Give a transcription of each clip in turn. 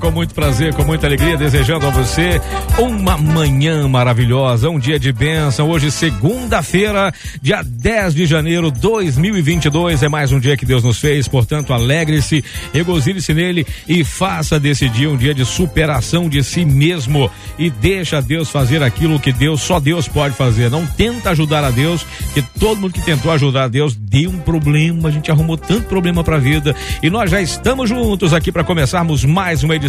com muito prazer, com muita alegria, desejando a você uma manhã maravilhosa, um dia de bênção. Hoje, segunda-feira, dia 10 de janeiro de 2022. É mais um dia que Deus nos fez, portanto, alegre-se, regozile-se nele e faça desse dia um dia de superação de si mesmo. E deixa Deus fazer aquilo que Deus, só Deus pode fazer. Não tenta ajudar a Deus, que todo mundo que tentou ajudar a Deus deu um problema. A gente arrumou tanto problema para a vida. E nós já estamos juntos aqui para começarmos mais uma edição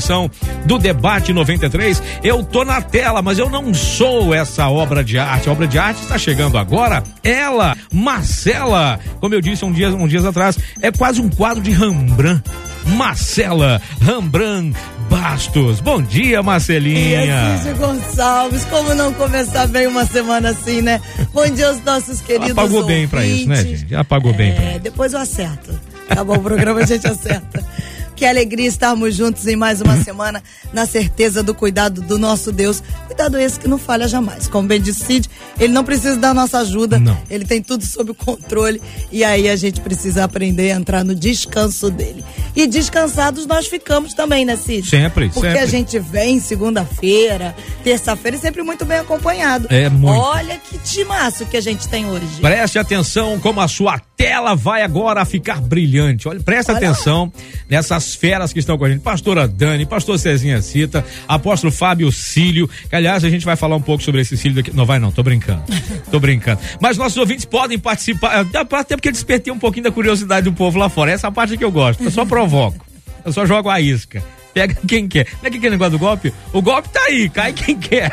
do Debate 93. Eu tô na tela, mas eu não sou essa obra de arte. A obra de arte está chegando agora. Ela, Marcela, como eu disse um dia, um dias atrás, é quase um quadro de Rembrandt. Marcela Rembrandt Bastos. Bom dia, Marcelinha. Cid Gonçalves, como não começar bem uma semana assim, né? Bom dia aos nossos queridos Ela pagou bem pra isso, né, ouvintes. gente? Já pagou bem pra É, depois eu acerto. Acabou o programa, a gente acerta. Que alegria estarmos juntos em mais uma semana, na certeza do cuidado do nosso Deus. Cuidado esse que não falha jamais. Como bem disse Cid, ele não precisa da nossa ajuda, Não. ele tem tudo sob controle. E aí a gente precisa aprender a entrar no descanso dele. E descansados nós ficamos também, né, Cid? Sempre, Porque sempre. a gente vem segunda-feira, terça-feira e sempre muito bem acompanhado. É muito. Olha que timaço que a gente tem hoje. Preste atenção como a sua tela vai agora ficar brilhante. Olha, presta Olha atenção nessas feras que estão com a gente. Pastora Dani, pastor Cezinha Cita, apóstolo Fábio Cílio, que aliás a gente vai falar um pouco sobre esse Cílio daqui. Não vai não, tô brincando. Tô brincando. Mas nossos ouvintes podem participar, pra- até porque despertei um pouquinho da curiosidade do povo lá fora. Essa parte que eu gosto. Eu só provoco. Eu só jogo a isca. Pega quem quer. Não é que aquele negócio do golpe? O golpe tá aí, cai quem quer.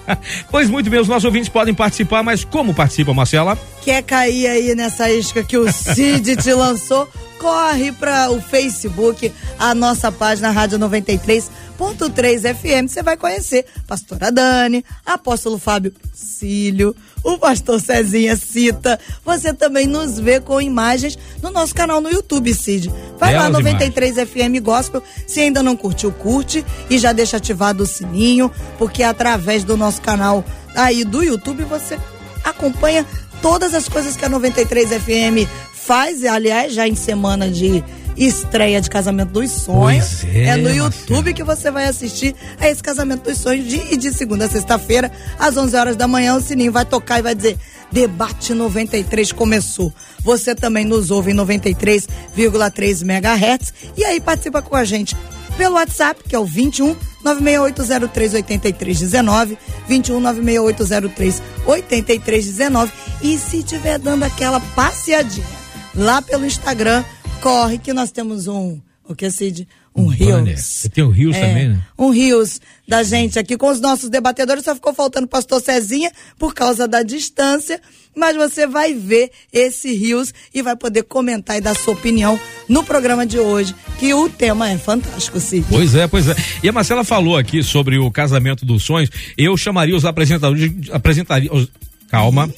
pois muito bem, os nossos ouvintes podem participar, mas como participam, Marcela? Quer cair aí nessa isca que o Cid te lançou? Corre para o Facebook, a nossa página Rádio 93.3 FM. Você vai conhecer Pastora Dani, Apóstolo Fábio Cílio, o Pastor Cezinha Cita. Você também nos vê com imagens no nosso canal no YouTube, Cid. Vai lá, Belas 93 FM Gospel. Se ainda não curtiu, curte e já deixa ativado o sininho, porque através do nosso canal aí do YouTube você acompanha todas as coisas que a 93 FM faz, aliás, já em semana de estreia de Casamento dos Sonhos. Pois é, no Marcelo. YouTube que você vai assistir a esse Casamento dos Sonhos de, de segunda a sexta-feira, às 11 horas da manhã, o sininho vai tocar e vai dizer Debate 93 começou. Você também nos ouve em 93,3 MHz e aí participa com a gente pelo WhatsApp, que é o 21 96803 8319, 21 96803 8319 e se tiver dando aquela passeadinha lá pelo Instagram, corre que nós temos um, o que Cid? Um. Rios. Você tem o Rios também, né? Um Rios da gente aqui com os nossos debatedores, só ficou faltando o pastor Cezinha por causa da distância, mas você vai ver esse Rios e vai poder comentar e dar sua opinião no programa de hoje, que o tema é fantástico, Cid. Pois é, pois é. E a Marcela falou aqui sobre o casamento dos sonhos. Eu chamaria os apresentadores. Apresentaria. os- calma.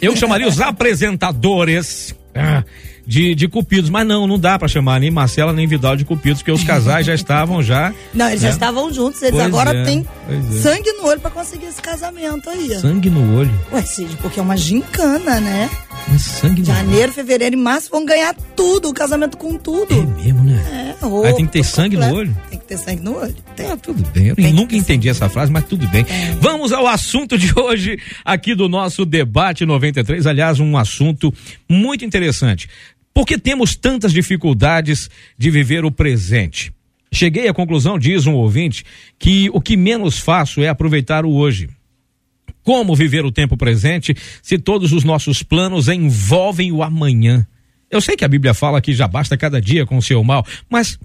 Eu chamaria os apresentadores. ah, De, de cupidos, mas não, não dá pra chamar nem Marcela nem Vidal de cupidos, porque os casais já estavam já. Não, eles já né? estavam juntos, eles Pois agora é, têm é. sangue no olho pra conseguir esse casamento aí. Sangue no olho. Ué, Cid, porque é uma gincana, né? Mas sangue no olho. Janeiro, fevereiro e março vão ganhar tudo, o casamento com tudo. É mesmo, né? É, roupa, Aí tem que ter sangue no completo. olho? Tem que ter sangue no olho. Tem. Ah, tudo bem. Eu Tem nunca entendi essa frase, mas tudo bem. Vamos ao assunto de hoje, aqui do nosso debate 93. Aliás, um assunto muito interessante. Por que temos tantas dificuldades de viver o presente? Cheguei à conclusão, diz um ouvinte, que o que menos faço é aproveitar o hoje. Como viver o tempo presente se todos os nossos planos envolvem o amanhã? Eu sei que a Bíblia fala que já basta cada dia com o seu mal, mas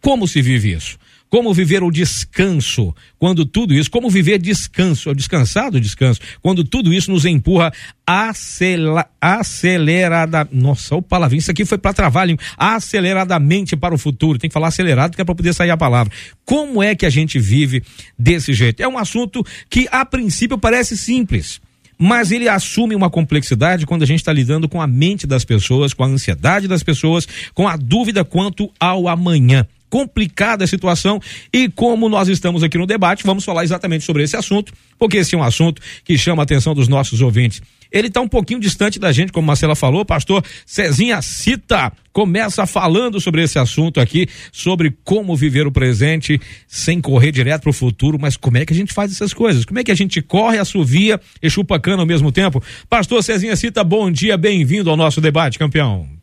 Como se vive isso? Como viver o descanso quando tudo isso, como viver descanso, descansado descanso, quando tudo isso nos empurra acela, acelerada, nossa, o palavrinho, isso aqui foi para trabalho, aceleradamente para o futuro, tem que falar acelerado que é para poder sair a palavra. Como é que a gente vive desse jeito? É um assunto que a princípio parece simples mas ele assume uma complexidade quando a gente está lidando com a mente das pessoas, com a ansiedade das pessoas, com a dúvida quanto ao amanhã complicada a situação e como nós estamos aqui no debate, vamos falar exatamente sobre esse assunto, porque esse é um assunto que chama a atenção dos nossos ouvintes. Ele está um pouquinho distante da gente, como Marcela falou, pastor Cezinha Cita começa falando sobre esse assunto aqui, sobre como viver o presente sem correr direto para o futuro, mas como é que a gente faz essas coisas? Como é que a gente corre, assovia e chupa cana ao mesmo tempo? Pastor Cezinha Cita, bom dia, bem-vindo ao nosso debate, campeão.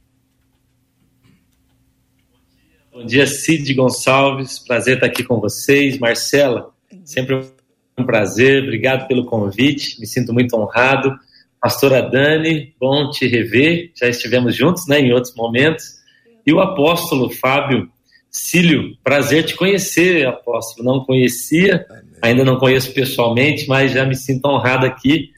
Bom dia, Cid Gonçalves. Prazer estar aqui com vocês. Marcela, sempre um prazer. Obrigado pelo convite. Me sinto muito honrado. Pastora Dani, bom te rever. Já estivemos juntos, né, em outros momentos. E o apóstolo Fábio Cílio, prazer te conhecer, apóstolo. Não conhecia, ainda não conheço pessoalmente, mas já me sinto honrado aqui,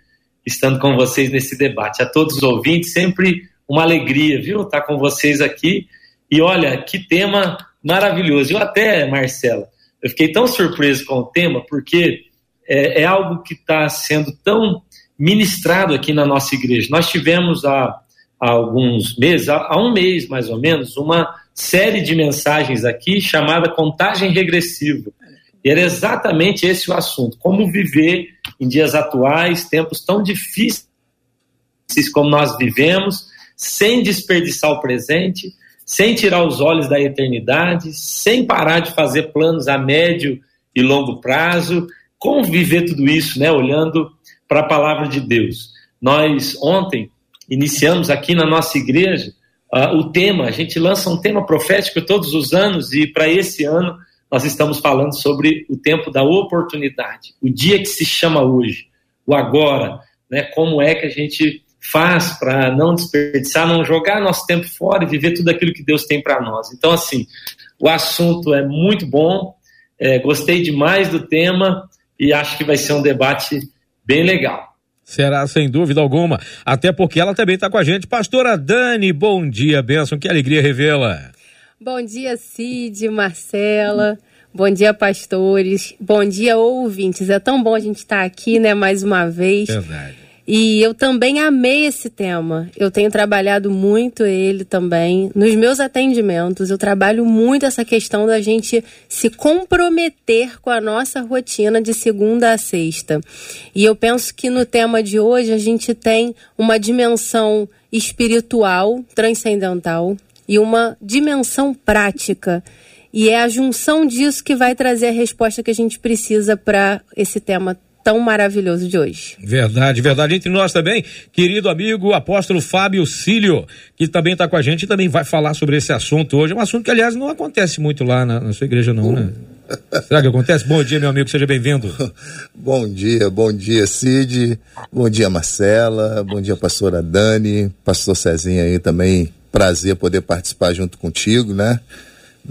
estando com vocês nesse debate. A todos os ouvintes, sempre uma alegria, viu, estar com vocês aqui e olha, que tema maravilhoso. Eu até, Marcela, eu fiquei tão surpreso com o tema, porque é, é algo que está sendo tão ministrado aqui na nossa igreja. Nós tivemos há, há alguns meses, há, há um mês mais ou menos, uma série de mensagens aqui chamada contagem regressiva. E era exatamente esse o assunto: como viver em dias atuais, tempos tão difíceis como nós vivemos, sem desperdiçar o presente, sem tirar os olhos da eternidade, sem parar de fazer planos a médio e longo prazo, como viver tudo isso, né, olhando para a palavra de Deus. Nós ontem iniciamos aqui na nossa igreja uh, o tema, a gente lança um tema profético todos os anos e para esse ano nós estamos falando sobre o tempo da oportunidade, o dia que se chama hoje, o agora, né, como é que a gente faz para não desperdiçar, não jogar nosso tempo fora e viver tudo aquilo que Deus tem para nós. Então, assim, o assunto é muito bom, é, gostei demais do tema e acho que vai ser um debate bem legal. Será, sem dúvida alguma. Até porque ela também está com a gente. Pastora Dani, bom dia, Benção. Que alegria revê-la. Bom dia, Cid, Marcela. Bom dia, pastores. Bom dia, ouvintes. É tão bom a gente estar tá aqui, né, mais uma vez. Verdade. E eu também amei esse tema. Eu tenho trabalhado muito ele também. Nos meus atendimentos, eu trabalho muito essa questão da gente se comprometer com a nossa rotina de segunda a sexta. E eu penso que no tema de hoje a gente tem uma dimensão espiritual, transcendental, e uma dimensão prática. E é a junção disso que vai trazer a resposta que a gente precisa para esse tema tão maravilhoso de hoje. Verdade, verdade. Entre nós também, querido amigo apóstolo Fábio Cílio, que também está com a gente e também vai falar sobre esse assunto hoje. É um assunto que, aliás, não acontece muito lá na, na sua igreja, não, né? Será que acontece? Bom dia, meu amigo, seja bem-vindo. bom dia, bom dia, Cid. Bom dia, Marcela. Bom dia, pastora Dani. Pastor Cezinha aí também. Prazer poder participar junto contigo, né?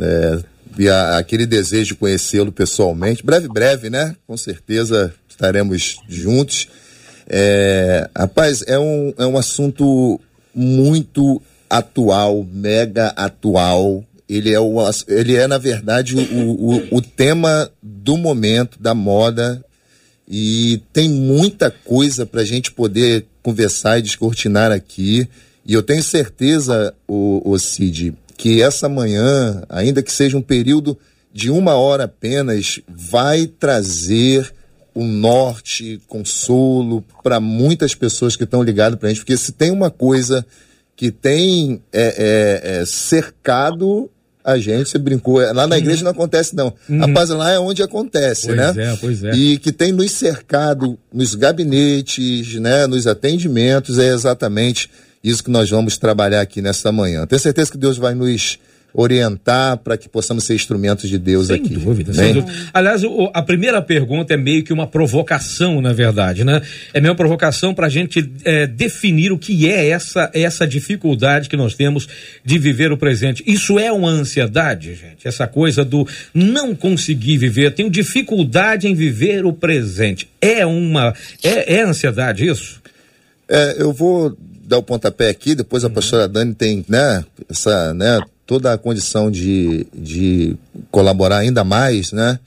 É, e a, aquele desejo de conhecê-lo pessoalmente. Breve, breve, né? Com certeza estaremos juntos. É, rapaz, é um, é um assunto muito atual, mega atual. Ele é, o, ele é na verdade, o, o, o tema do momento, da moda, e tem muita coisa para a gente poder conversar e descortinar aqui. E eu tenho certeza, o, o Cid, que essa manhã, ainda que seja um período de uma hora apenas, vai trazer o norte, consolo para muitas pessoas que estão ligadas para a gente, porque se tem uma coisa que tem é, é, é, cercado a gente, você brincou, é, lá na uhum. igreja não acontece não, uhum. rapaz, lá é onde acontece, pois né? É, pois é. E que tem nos cercado nos gabinetes, né, nos atendimentos, é exatamente isso que nós vamos trabalhar aqui nessa manhã. Tenho certeza que Deus vai nos orientar para que possamos ser instrumentos de Deus sem aqui. Dúvida, sem dúvida. Aliás, o, a primeira pergunta é meio que uma provocação, na verdade, né? É meio uma provocação para a gente é, definir o que é essa, essa dificuldade que nós temos de viver o presente. Isso é uma ansiedade, gente? Essa coisa do não conseguir viver, tenho dificuldade em viver o presente. É uma. É, é ansiedade isso? É, eu vou dar o pontapé aqui, depois a uhum. pastora Dani tem, né, essa, né, toda a condição de, de colaborar ainda mais, né?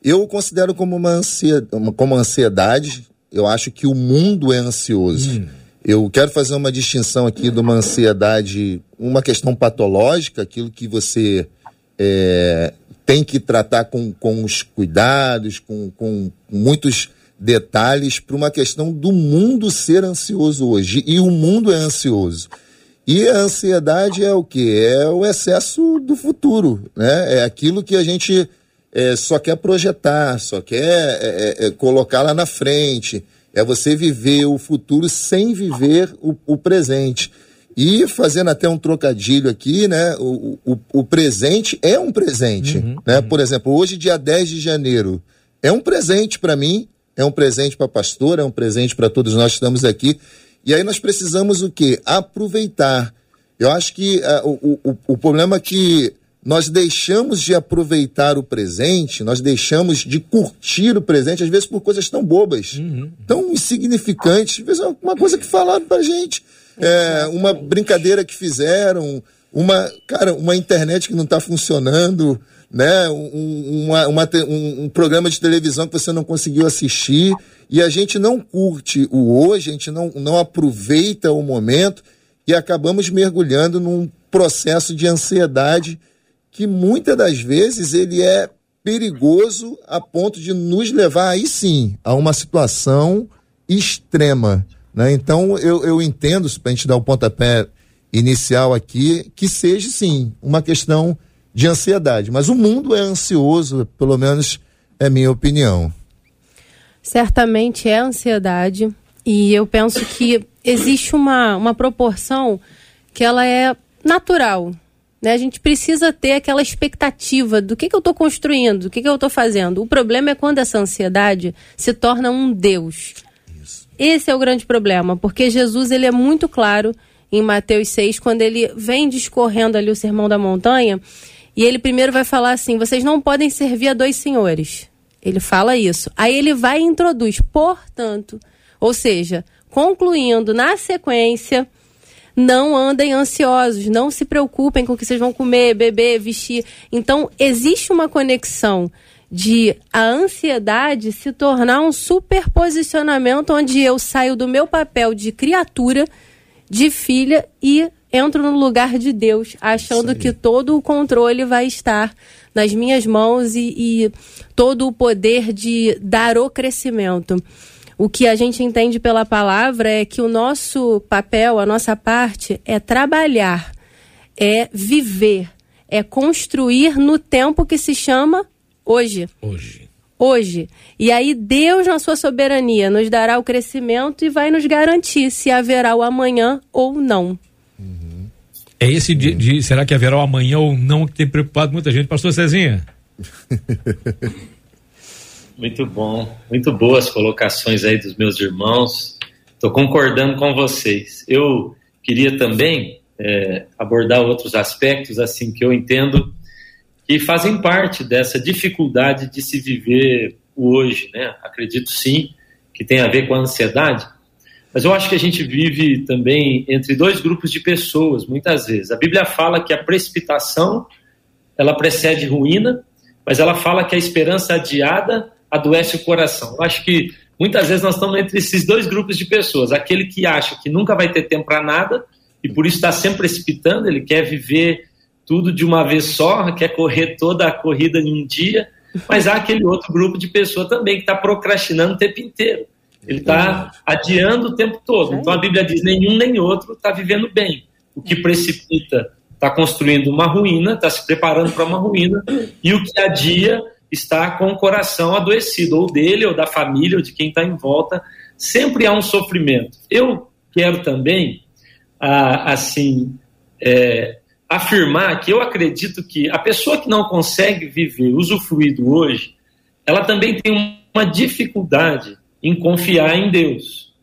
Eu considero como uma, ansiedade, como ansiedade, eu acho que o mundo é ansioso. Hum. Eu quero fazer uma distinção aqui de uma ansiedade, uma questão patológica, aquilo que você é, tem que tratar com, com os cuidados, com, com muitos detalhes, para uma questão do mundo ser ansioso hoje. E o mundo é ansioso. E a ansiedade é o que? É o excesso do futuro, né? É aquilo que a gente é, só quer projetar, só quer é, é, é, colocar lá na frente. É você viver o futuro sem viver o, o presente. E fazendo até um trocadilho aqui, né? O, o, o presente é um presente. Uhum, né? Uhum. Por exemplo, hoje, dia 10 de janeiro, é um presente para mim, é um presente para a pastora, é um presente para todos nós que estamos aqui. E aí nós precisamos o quê? Aproveitar. Eu acho que uh, o, o, o problema é que nós deixamos de aproveitar o presente, nós deixamos de curtir o presente, às vezes por coisas tão bobas, uhum. tão insignificantes, às vezes uma coisa que falaram pra gente, é, uma brincadeira que fizeram, uma, cara, uma internet que não está funcionando, né? Um, uma, uma, um, um programa de televisão que você não conseguiu assistir e a gente não curte o hoje, a gente não, não aproveita o momento e acabamos mergulhando num processo de ansiedade que muitas das vezes ele é perigoso a ponto de nos levar aí sim a uma situação extrema. Né? Então eu, eu entendo, para a gente dar o pontapé inicial aqui, que seja sim uma questão de ansiedade. Mas o mundo é ansioso, pelo menos é minha opinião certamente é ansiedade e eu penso que existe uma, uma proporção que ela é natural. Né? A gente precisa ter aquela expectativa do que, que eu estou construindo, do que, que eu estou fazendo. O problema é quando essa ansiedade se torna um Deus. Isso. Esse é o grande problema, porque Jesus ele é muito claro em Mateus 6, quando ele vem discorrendo ali o Sermão da Montanha, e ele primeiro vai falar assim: vocês não podem servir a dois senhores. Ele fala isso. Aí ele vai e introduz, portanto, ou seja, concluindo na sequência, não andem ansiosos, não se preocupem com o que vocês vão comer, beber, vestir. Então, existe uma conexão de a ansiedade se tornar um superposicionamento onde eu saio do meu papel de criatura, de filha e entro no lugar de Deus, achando que todo o controle vai estar nas minhas mãos e, e todo o poder de dar o crescimento. O que a gente entende pela palavra é que o nosso papel, a nossa parte, é trabalhar, é viver, é construir no tempo que se chama hoje. Hoje. Hoje. E aí Deus, na sua soberania, nos dará o crescimento e vai nos garantir se haverá o amanhã ou não. É esse de, de, será que haverá o amanhã ou não que tem preocupado muita gente. Pastor Cezinha. Muito bom, muito boas colocações aí dos meus irmãos. Estou concordando com vocês. Eu queria também é, abordar outros aspectos assim que eu entendo que fazem parte dessa dificuldade de se viver o hoje, né? Acredito sim que tem a ver com a ansiedade, mas eu acho que a gente vive também entre dois grupos de pessoas, muitas vezes. A Bíblia fala que a precipitação ela precede ruína, mas ela fala que a esperança adiada adoece o coração. Eu acho que muitas vezes nós estamos entre esses dois grupos de pessoas. Aquele que acha que nunca vai ter tempo para nada e por isso está sempre precipitando, ele quer viver tudo de uma vez só, quer correr toda a corrida em um dia. Mas há aquele outro grupo de pessoa também que está procrastinando o tempo inteiro. Ele está adiando o tempo todo. Então a Bíblia diz: nenhum nem outro está vivendo bem. O que precipita está construindo uma ruína, está se preparando para uma ruína, e o que adia está com o coração adoecido, ou dele, ou da família, ou de quem está em volta. Sempre há um sofrimento. Eu quero também, ah, assim, é, afirmar que eu acredito que a pessoa que não consegue viver usufruir do hoje, ela também tem uma dificuldade em confiar em Deus.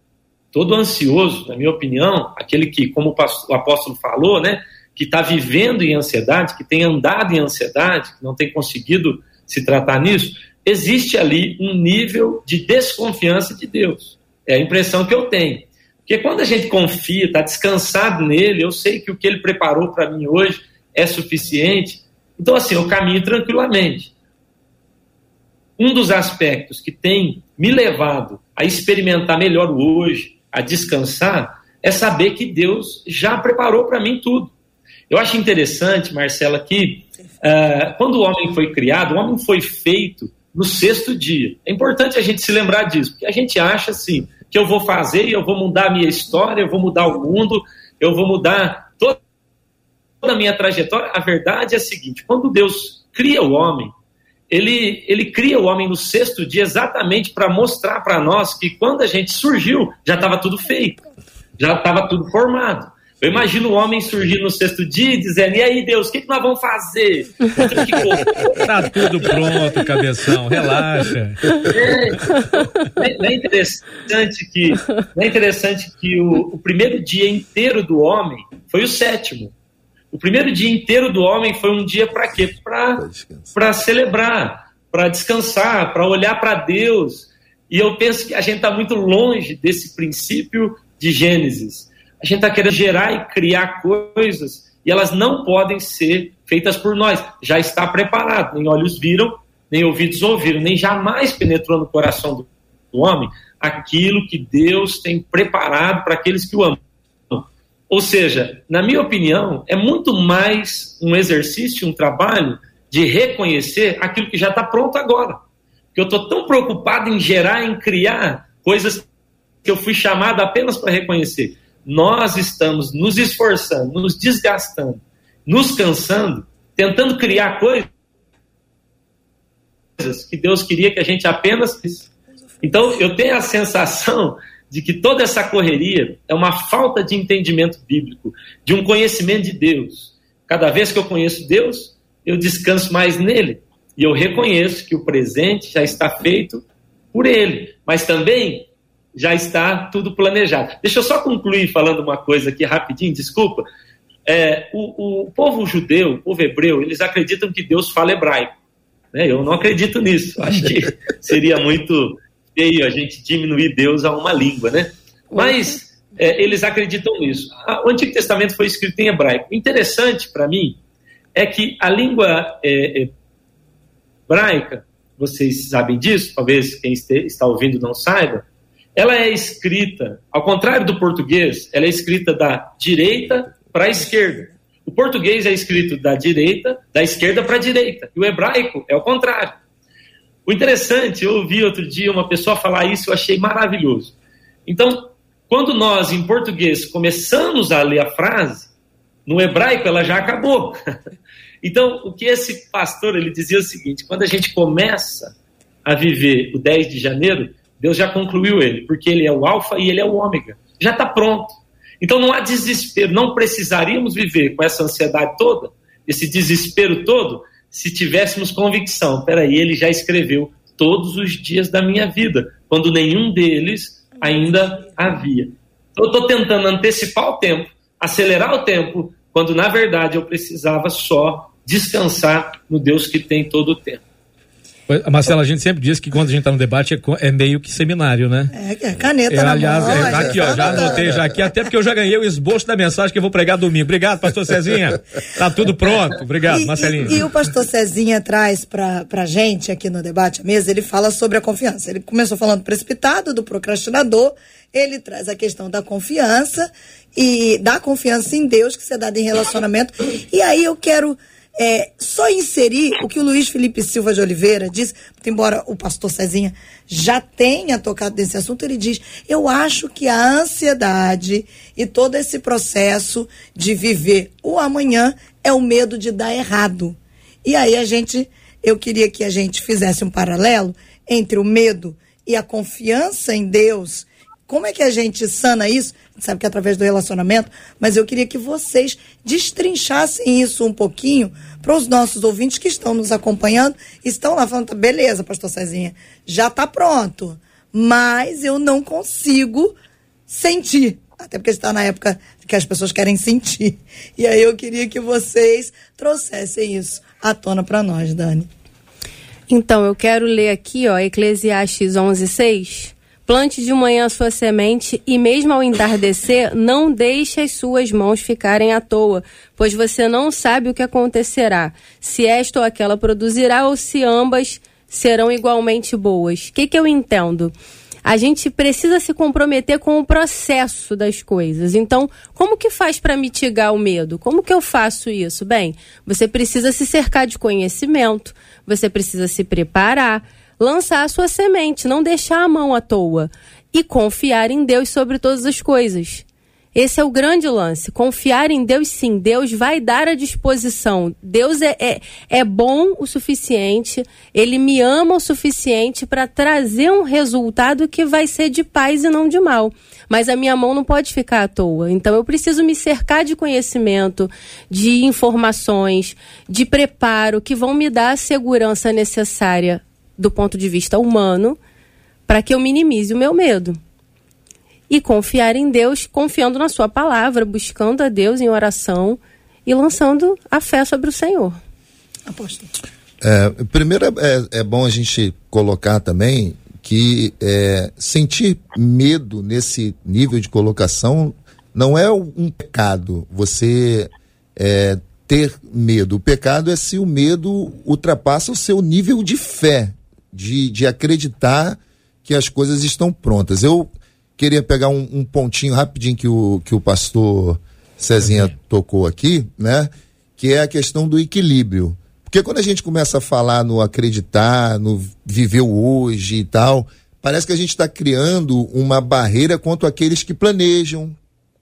Todo ansioso, na minha opinião, aquele que, como o apóstolo falou, né, que está vivendo em ansiedade, que tem andado em ansiedade, que não tem conseguido se tratar nisso, existe ali um nível de desconfiança de Deus. É a impressão que eu tenho. Porque quando a gente confia, está descansado nele, eu sei que o que ele preparou para mim hoje é suficiente. Então, assim, eu caminho tranquilamente. Um dos aspectos que tem me levado a experimentar melhor o hoje, a descansar, é saber que Deus já preparou para mim tudo. Eu acho interessante, Marcela, que uh, quando o homem foi criado, o homem foi feito no sexto dia. É importante a gente se lembrar disso, porque a gente acha assim, que eu vou fazer eu vou mudar a minha história, eu vou mudar o mundo, eu vou mudar toda a minha trajetória. A verdade é a seguinte: quando Deus cria o homem, ele, ele cria o homem no sexto dia exatamente para mostrar para nós que quando a gente surgiu, já estava tudo feito, já estava tudo formado. Eu imagino o homem surgir no sexto dia e dizendo: E aí, Deus, o que, que nós vamos fazer? tá tudo pronto, cabeção, relaxa. É, é interessante que, é interessante que o, o primeiro dia inteiro do homem foi o sétimo. O primeiro dia inteiro do homem foi um dia para quê? Para celebrar, para descansar, para olhar para Deus. E eu penso que a gente está muito longe desse princípio de Gênesis. A gente está querendo gerar e criar coisas e elas não podem ser feitas por nós. Já está preparado. Nem olhos viram, nem ouvidos ouviram, nem jamais penetrou no coração do, do homem aquilo que Deus tem preparado para aqueles que o amam. Ou seja, na minha opinião, é muito mais um exercício, um trabalho de reconhecer aquilo que já está pronto agora. Porque eu estou tão preocupado em gerar, em criar coisas que eu fui chamado apenas para reconhecer nós estamos nos esforçando, nos desgastando, nos cansando, tentando criar coisas que Deus queria que a gente apenas. Então, eu tenho a sensação de que toda essa correria é uma falta de entendimento bíblico, de um conhecimento de Deus. Cada vez que eu conheço Deus, eu descanso mais nele. E eu reconheço que o presente já está feito por ele. Mas também já está tudo planejado. Deixa eu só concluir falando uma coisa aqui rapidinho, desculpa. É, o, o, povo judeu, o povo hebreu, eles acreditam que Deus fala hebraico. Né? Eu não acredito nisso. Acho que seria muito feio a gente diminuir Deus a uma língua, né? Mas é, eles acreditam nisso. O Antigo Testamento foi escrito em hebraico. O interessante para mim é que a língua é, é, hebraica, vocês sabem disso, talvez quem está ouvindo não saiba, ela é escrita, ao contrário do português, ela é escrita da direita para a esquerda. O português é escrito da direita, da esquerda para a direita. E o hebraico é o contrário. O interessante, eu ouvi outro dia uma pessoa falar isso, eu achei maravilhoso. Então, quando nós, em português, começamos a ler a frase, no hebraico ela já acabou. Então, o que esse pastor ele dizia é o seguinte: quando a gente começa a viver o 10 de janeiro, Deus já concluiu ele, porque ele é o alfa e ele é o ômega. Já está pronto. Então não há desespero, não precisaríamos viver com essa ansiedade toda, esse desespero todo, se tivéssemos convicção. Peraí, ele já escreveu todos os dias da minha vida, quando nenhum deles ainda havia. Eu estou tentando antecipar o tempo, acelerar o tempo, quando na verdade eu precisava só descansar no Deus que tem todo o tempo. Marcela, a gente sempre diz que quando a gente está no debate é, é, meio que seminário, né? É, é caneta é, na aliás, mão. É, aqui, ó, já anotei já aqui, até porque eu já ganhei o esboço da mensagem que eu vou pregar domingo. Obrigado, pastor Cezinha. Tá tudo pronto. Obrigado, e, Marcelinho. E, e, o pastor Cezinha traz para pra gente aqui no debate à mesa, ele fala sobre a confiança. Ele começou falando precipitado, do procrastinador, ele traz a questão da confiança e da confiança em Deus que se é dada em relacionamento. E aí eu quero é, só inserir o que o Luiz Felipe Silva de Oliveira disse, embora o pastor Cezinha já tenha tocado nesse assunto, ele diz: Eu acho que a ansiedade e todo esse processo de viver o amanhã é o medo de dar errado. E aí a gente, eu queria que a gente fizesse um paralelo entre o medo e a confiança em Deus Como é que a gente sana isso? A gente sabe que é através do relacionamento, mas eu queria que vocês destrinchassem isso um pouquinho para os nossos ouvintes que estão nos acompanhando, estão lá falando, beleza, pastor Cezinha, já está pronto, mas eu não consigo sentir. Até porque está na época que as pessoas querem sentir. E aí eu queria que vocês trouxessem isso à tona para nós, Dani. Então, eu quero ler aqui, ó, Eclesiastes 11:6. Plante de manhã a sua semente e mesmo ao entardecer, não deixe as suas mãos ficarem à toa, pois você não sabe o que acontecerá, se esta ou aquela produzirá ou se ambas serão igualmente boas. O que, que eu entendo? a gente precisa se comprometer com o processo das coisas. Então, como que faz para mitigar o medo? Como que eu faço isso? Bem, você precisa se cercar de conhecimento, você precisa se preparar, lançar a sua semente, não deixar a mão à toa e confiar em Deus sobre todas as coisas. Esse é o grande lance. Confiar em Deus, sim. Deus vai dar a disposição. Deus é, é, é bom o suficiente, Ele me ama o suficiente para trazer um resultado que vai ser de paz e não de mal. Mas a minha mão não pode ficar à toa. Então eu preciso me cercar de conhecimento, de informações, de preparo que vão me dar a segurança necessária do ponto de vista humano para que eu minimize o meu medo e confiar em Deus, confiando na Sua palavra, buscando a Deus em oração e lançando a fé sobre o Senhor. Apóstolo. É, primeiro é, é, é, bom a gente colocar também que é, sentir medo nesse nível de colocação não é um pecado. Você é, ter medo. O pecado é se o medo ultrapassa o seu nível de fé, de, de acreditar que as coisas estão prontas. Eu queria pegar um, um, pontinho rapidinho que o, que o pastor Cezinha tocou aqui, né? Que é a questão do equilíbrio. Porque quando a gente começa a falar no acreditar, no viver hoje e tal, parece que a gente está criando uma barreira contra aqueles que planejam,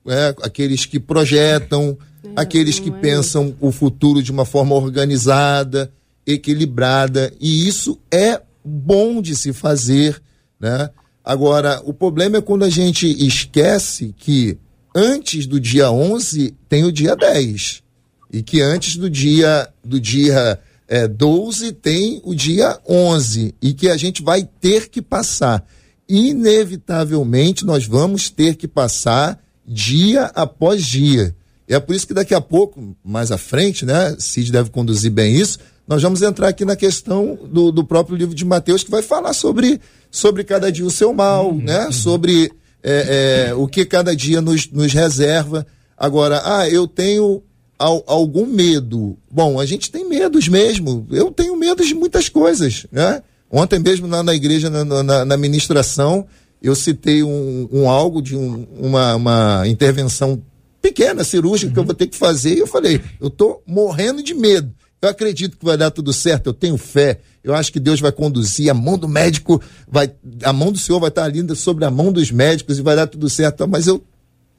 né? aqueles que projetam, é, aqueles que é pensam o futuro de uma forma organizada, equilibrada. E isso é bom de se fazer, né? Agora, o problema é quando a gente esquece que antes do dia 11 tem o dia 10. E que antes do dia do dia é, 12 tem o dia 11. E que a gente vai ter que passar. Inevitavelmente, nós vamos ter que passar dia após dia. E é por isso que daqui a pouco, mais à frente, né? Cid deve conduzir bem isso. Nós vamos entrar aqui na questão do, do próprio livro de Mateus, que vai falar sobre sobre cada dia o seu mal, uhum, né? Sobre é, é, o que cada dia nos, nos reserva. Agora, ah, eu tenho al, algum medo. Bom, a gente tem medos mesmo. Eu tenho medo de muitas coisas, né? Ontem mesmo lá na igreja, na, na, na ministração, eu citei um, um algo de um, uma, uma intervenção pequena, cirúrgica, uhum. que eu uhum. vou ter que fazer, e eu falei, eu tô morrendo de medo. Eu acredito que vai dar tudo certo, eu tenho fé. Eu acho que Deus vai conduzir, a mão do médico vai, a mão do Senhor vai estar ali sobre a mão dos médicos e vai dar tudo certo. Mas eu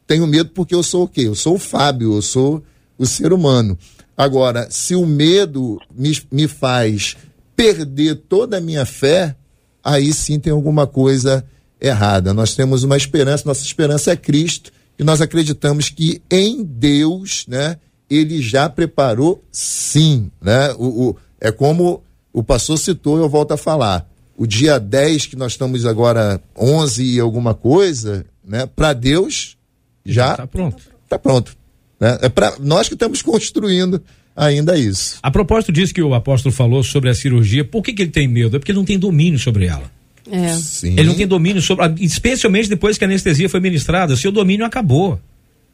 tenho medo porque eu sou o quê? Eu sou o Fábio, eu sou o ser humano. Agora, se o medo me, me faz perder toda a minha fé, aí sim tem alguma coisa errada. Nós temos uma esperança, nossa esperança é Cristo, e nós acreditamos que em Deus, né, ele já preparou sim, né? O, o, é como o pastor citou, eu volto a falar. O dia 10, que nós estamos agora 11 e alguma coisa, né? Para Deus, já está pronto. Está pronto. Né? É para nós que estamos construindo ainda isso. A propósito disso que o apóstolo falou sobre a cirurgia, por que, que ele tem medo? É porque ele não tem domínio sobre ela. É. Ele não tem domínio sobre, especialmente depois que a anestesia foi ministrada, seu domínio acabou.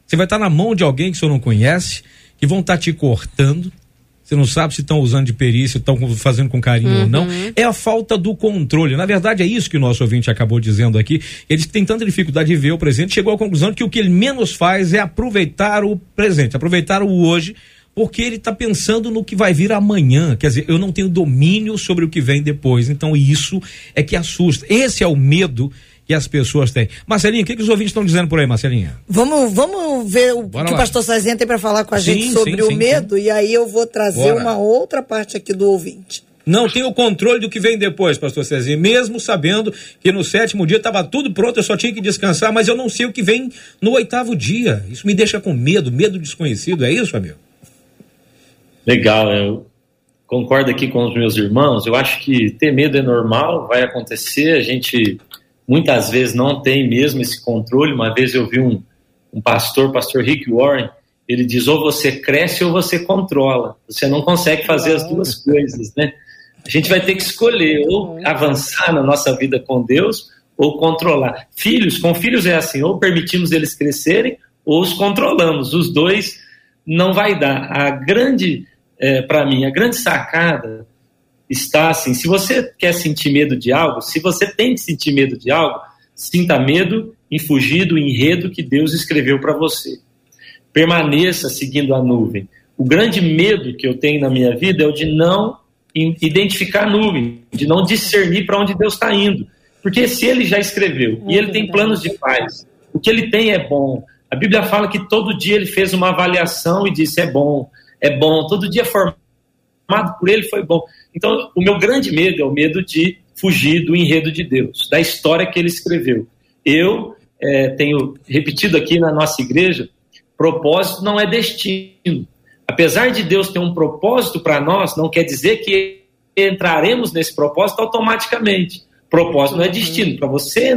Você vai estar na mão de alguém que você não conhece, que vão estar te cortando, você não sabe se estão usando de perícia, estão fazendo com carinho uhum. ou não. Uhum. É a falta do controle. Na verdade, é isso que o nosso ouvinte acabou dizendo aqui. Ele tem tanta dificuldade de ver o presente, chegou à conclusão que o que ele menos faz é aproveitar o presente, aproveitar o hoje, porque ele está pensando no que vai vir amanhã. Quer dizer, eu não tenho domínio sobre o que vem depois. Então, isso é que assusta. Esse é o medo que as pessoas têm. Marcelinha, o que, que os ouvintes estão dizendo por aí, Marcelinha? Vamos, vamos ver o Bora que lá. o pastor Sazinha tem para falar com a sim, gente sobre sim, o sim, medo e aí eu vou trazer Bora. uma outra parte aqui do ouvinte. não tenho o controle do que vem depois, pastor Cezinha, mesmo sabendo que no sétimo dia estava tudo pronto, eu só tinha que descansar, mas eu não sei o que vem no oitavo dia. Isso me deixa com medo, medo desconhecido, é isso, amigo? Legal, eu concordo aqui com os meus irmãos. Eu acho que ter medo é normal, vai acontecer. A gente muitas vezes não tem mesmo esse controle. Uma vez eu vi um, um pastor, pastor Rick Warren, ele diz: ou você cresce ou você controla. Você não consegue fazer as duas coisas, né? A gente vai ter que escolher ou avançar na nossa vida com Deus ou controlar. Filhos, com filhos é assim: ou permitimos eles crescerem ou os controlamos. Os dois não vai dar. A grande é, para mim, a grande sacada está assim: se você quer sentir medo de algo, se você tem que sentir medo de algo, sinta medo em fugir do enredo que Deus escreveu para você. Permaneça seguindo a nuvem. O grande medo que eu tenho na minha vida é o de não identificar a nuvem, de não discernir para onde Deus está indo. Porque se ele já escreveu e ele tem planos de paz, o que ele tem é bom. A Bíblia fala que todo dia ele fez uma avaliação e disse: é bom é bom, todo dia formado por ele foi bom. Então, o meu grande medo é o medo de fugir do enredo de Deus, da história que ele escreveu. Eu é, tenho repetido aqui na nossa igreja: propósito não é destino. Apesar de Deus ter um propósito para nós, não quer dizer que entraremos nesse propósito automaticamente. Propósito não é destino. Para você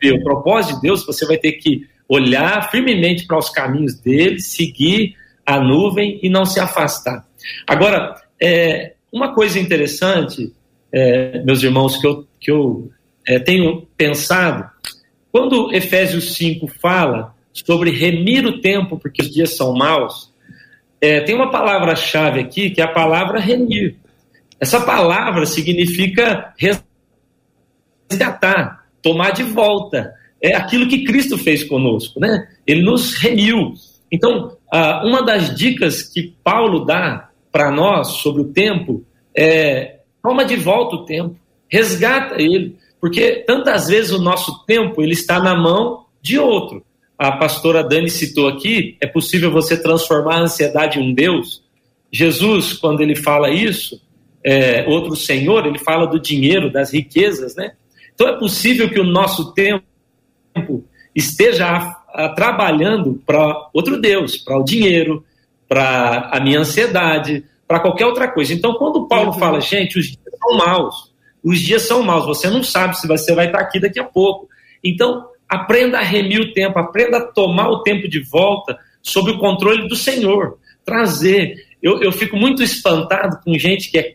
viver o propósito de Deus, você vai ter que olhar firmemente para os caminhos dele, seguir a nuvem e não se afastar. Agora, é, uma coisa interessante, é, meus irmãos, que eu, que eu é, tenho pensado, quando Efésios 5 fala sobre remir o tempo porque os dias são maus, é, tem uma palavra-chave aqui que é a palavra remir. Essa palavra significa resgatar, tomar de volta. É aquilo que Cristo fez conosco, né? Ele nos remiu. Então, uma das dicas que Paulo dá para nós sobre o tempo é toma de volta o tempo, resgata ele, porque tantas vezes o nosso tempo ele está na mão de outro. A pastora Dani citou aqui, é possível você transformar a ansiedade em um Deus? Jesus, quando ele fala isso, é, outro Senhor, ele fala do dinheiro, das riquezas, né? Então é possível que o nosso tempo esteja trabalhando para outro Deus, para o dinheiro, para a minha ansiedade, para qualquer outra coisa. Então, quando Paulo fala, gente, os dias são maus, os dias são maus, você não sabe se você vai estar aqui daqui a pouco. Então, aprenda a remir o tempo, aprenda a tomar o tempo de volta sob o controle do Senhor, trazer. Eu, eu fico muito espantado com gente que é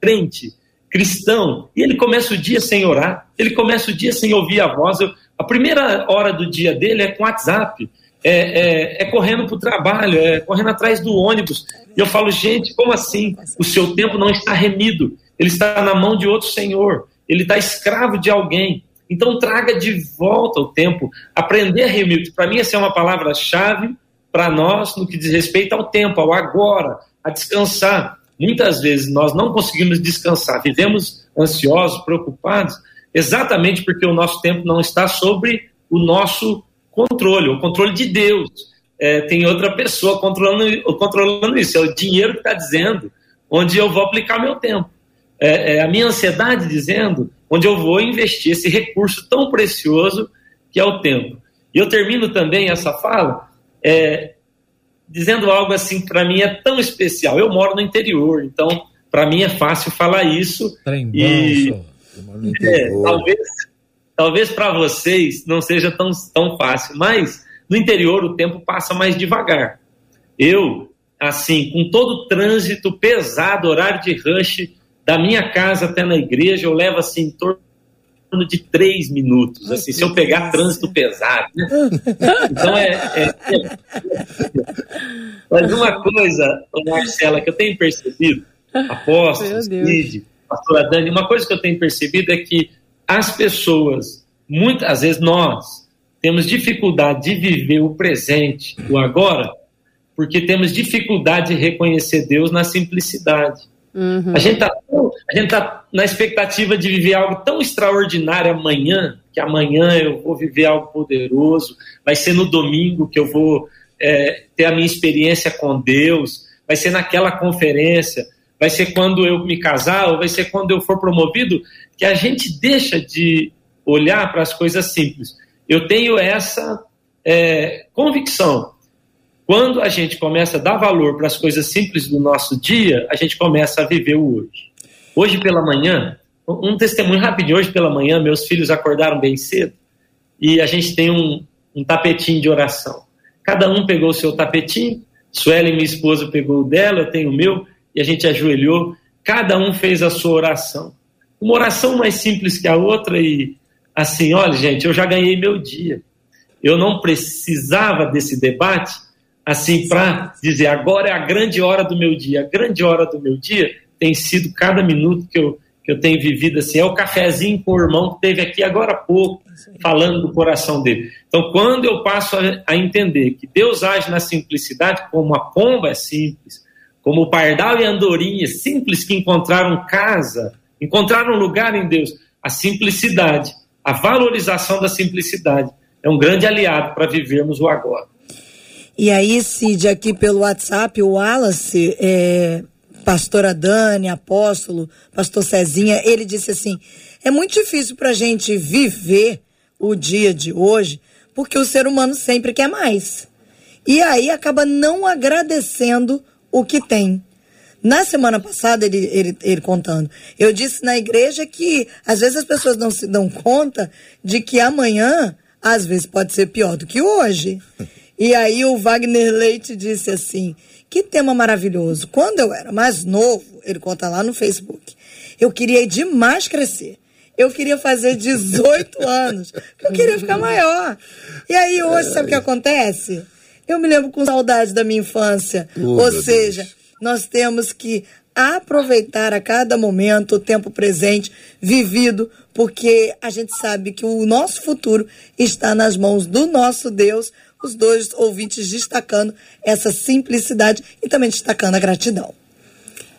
crente, cristão, e ele começa o dia sem orar, ele começa o dia sem ouvir a voz. Eu, a primeira hora do dia dele é com WhatsApp, é, é, é correndo para o trabalho, é correndo atrás do ônibus. E eu falo, gente, como assim? O seu tempo não está remido, ele está na mão de outro Senhor, ele está escravo de alguém. Então traga de volta o tempo, aprender a remir. Para mim, essa é uma palavra-chave para nós no que diz respeito ao tempo, ao agora, a descansar. Muitas vezes nós não conseguimos descansar, vivemos ansiosos, preocupados, exatamente porque o nosso tempo não está sobre o nosso controle, o controle de Deus. É, tem outra pessoa controlando, controlando isso, é o dinheiro que está dizendo onde eu vou aplicar meu tempo. É, é, a minha ansiedade dizendo onde eu vou investir esse recurso tão precioso que é o tempo. E eu termino também essa fala é, dizendo algo assim para mim é tão especial. Eu moro no interior, então para mim é fácil falar isso. Trem e, é, talvez talvez para vocês não seja tão, tão fácil, mas no interior o tempo passa mais devagar. Eu, assim, com todo o trânsito pesado, horário de rush, da minha casa até na igreja, eu levo assim em torno de três minutos, assim, se eu pegar trânsito pesado. Né? Então é, é, é, Mas uma coisa, Marcela, que eu tenho percebido, apóstolo, Cid, pastora Dani, uma coisa que eu tenho percebido é que as pessoas, muitas vezes nós, temos dificuldade de viver o presente, o agora, porque temos dificuldade de reconhecer Deus na simplicidade. Uhum. A gente está tá na expectativa de viver algo tão extraordinário amanhã, que amanhã eu vou viver algo poderoso, vai ser no domingo que eu vou é, ter a minha experiência com Deus, vai ser naquela conferência. vai ser quando eu me casar, ou vai ser quando eu for promovido, que a gente deixa de olhar para as coisas simples. Eu tenho essa é, convicção. Quando a gente começa a dar valor para as coisas simples do nosso dia, a gente começa a viver o hoje. Hoje pela manhã, um testemunho rapidinho, hoje pela manhã, meus filhos acordaram bem cedo e a gente tem um, um tapetinho de oração. Cada um pegou o seu tapetinho, Sueli, minha esposa, pegou o dela, eu tenho o meu, e a gente ajoelhou, cada um fez a sua oração. Uma oração mais simples que a outra, e assim, olha, gente, eu já ganhei meu dia. Eu não precisava desse debate, assim, para dizer agora é a grande hora do meu dia. A grande hora do meu dia tem sido cada minuto que eu, que eu tenho vivido, assim, é o cafezinho com o irmão que teve aqui agora há pouco, falando do coração dele. Então, quando eu passo a, a entender que Deus age na simplicidade, como a pomba é simples, como o pardal e a andorinha, simples que encontraram casa, encontraram lugar em Deus, a simplicidade, a valorização da simplicidade é um grande aliado para vivermos o agora. E aí, Cid, aqui pelo WhatsApp, o Wallace, é, pastora Dani, apóstolo, pastor Cezinha, ele disse assim: é muito difícil para a gente viver o dia de hoje, porque o ser humano sempre quer mais. E aí acaba não agradecendo o que tem. Na semana passada, ele, ele, ele contando, eu disse na igreja que às vezes as pessoas não se dão conta de que amanhã, às vezes, pode ser pior do que hoje. E aí o Wagner Leite disse assim: que tema maravilhoso. Quando eu era mais novo, ele conta lá no Facebook, eu queria demais crescer. Eu queria fazer 18 anos. Eu queria ficar maior. E aí hoje, sabe o que acontece? Eu me lembro com saudade da minha infância. Oh, Ou seja, Deus. Nós temos que aproveitar a cada momento o tempo presente vivido, porque a gente sabe que o nosso futuro está nas mãos do nosso Deus. Os dois ouvintes destacando essa simplicidade e também destacando a gratidão.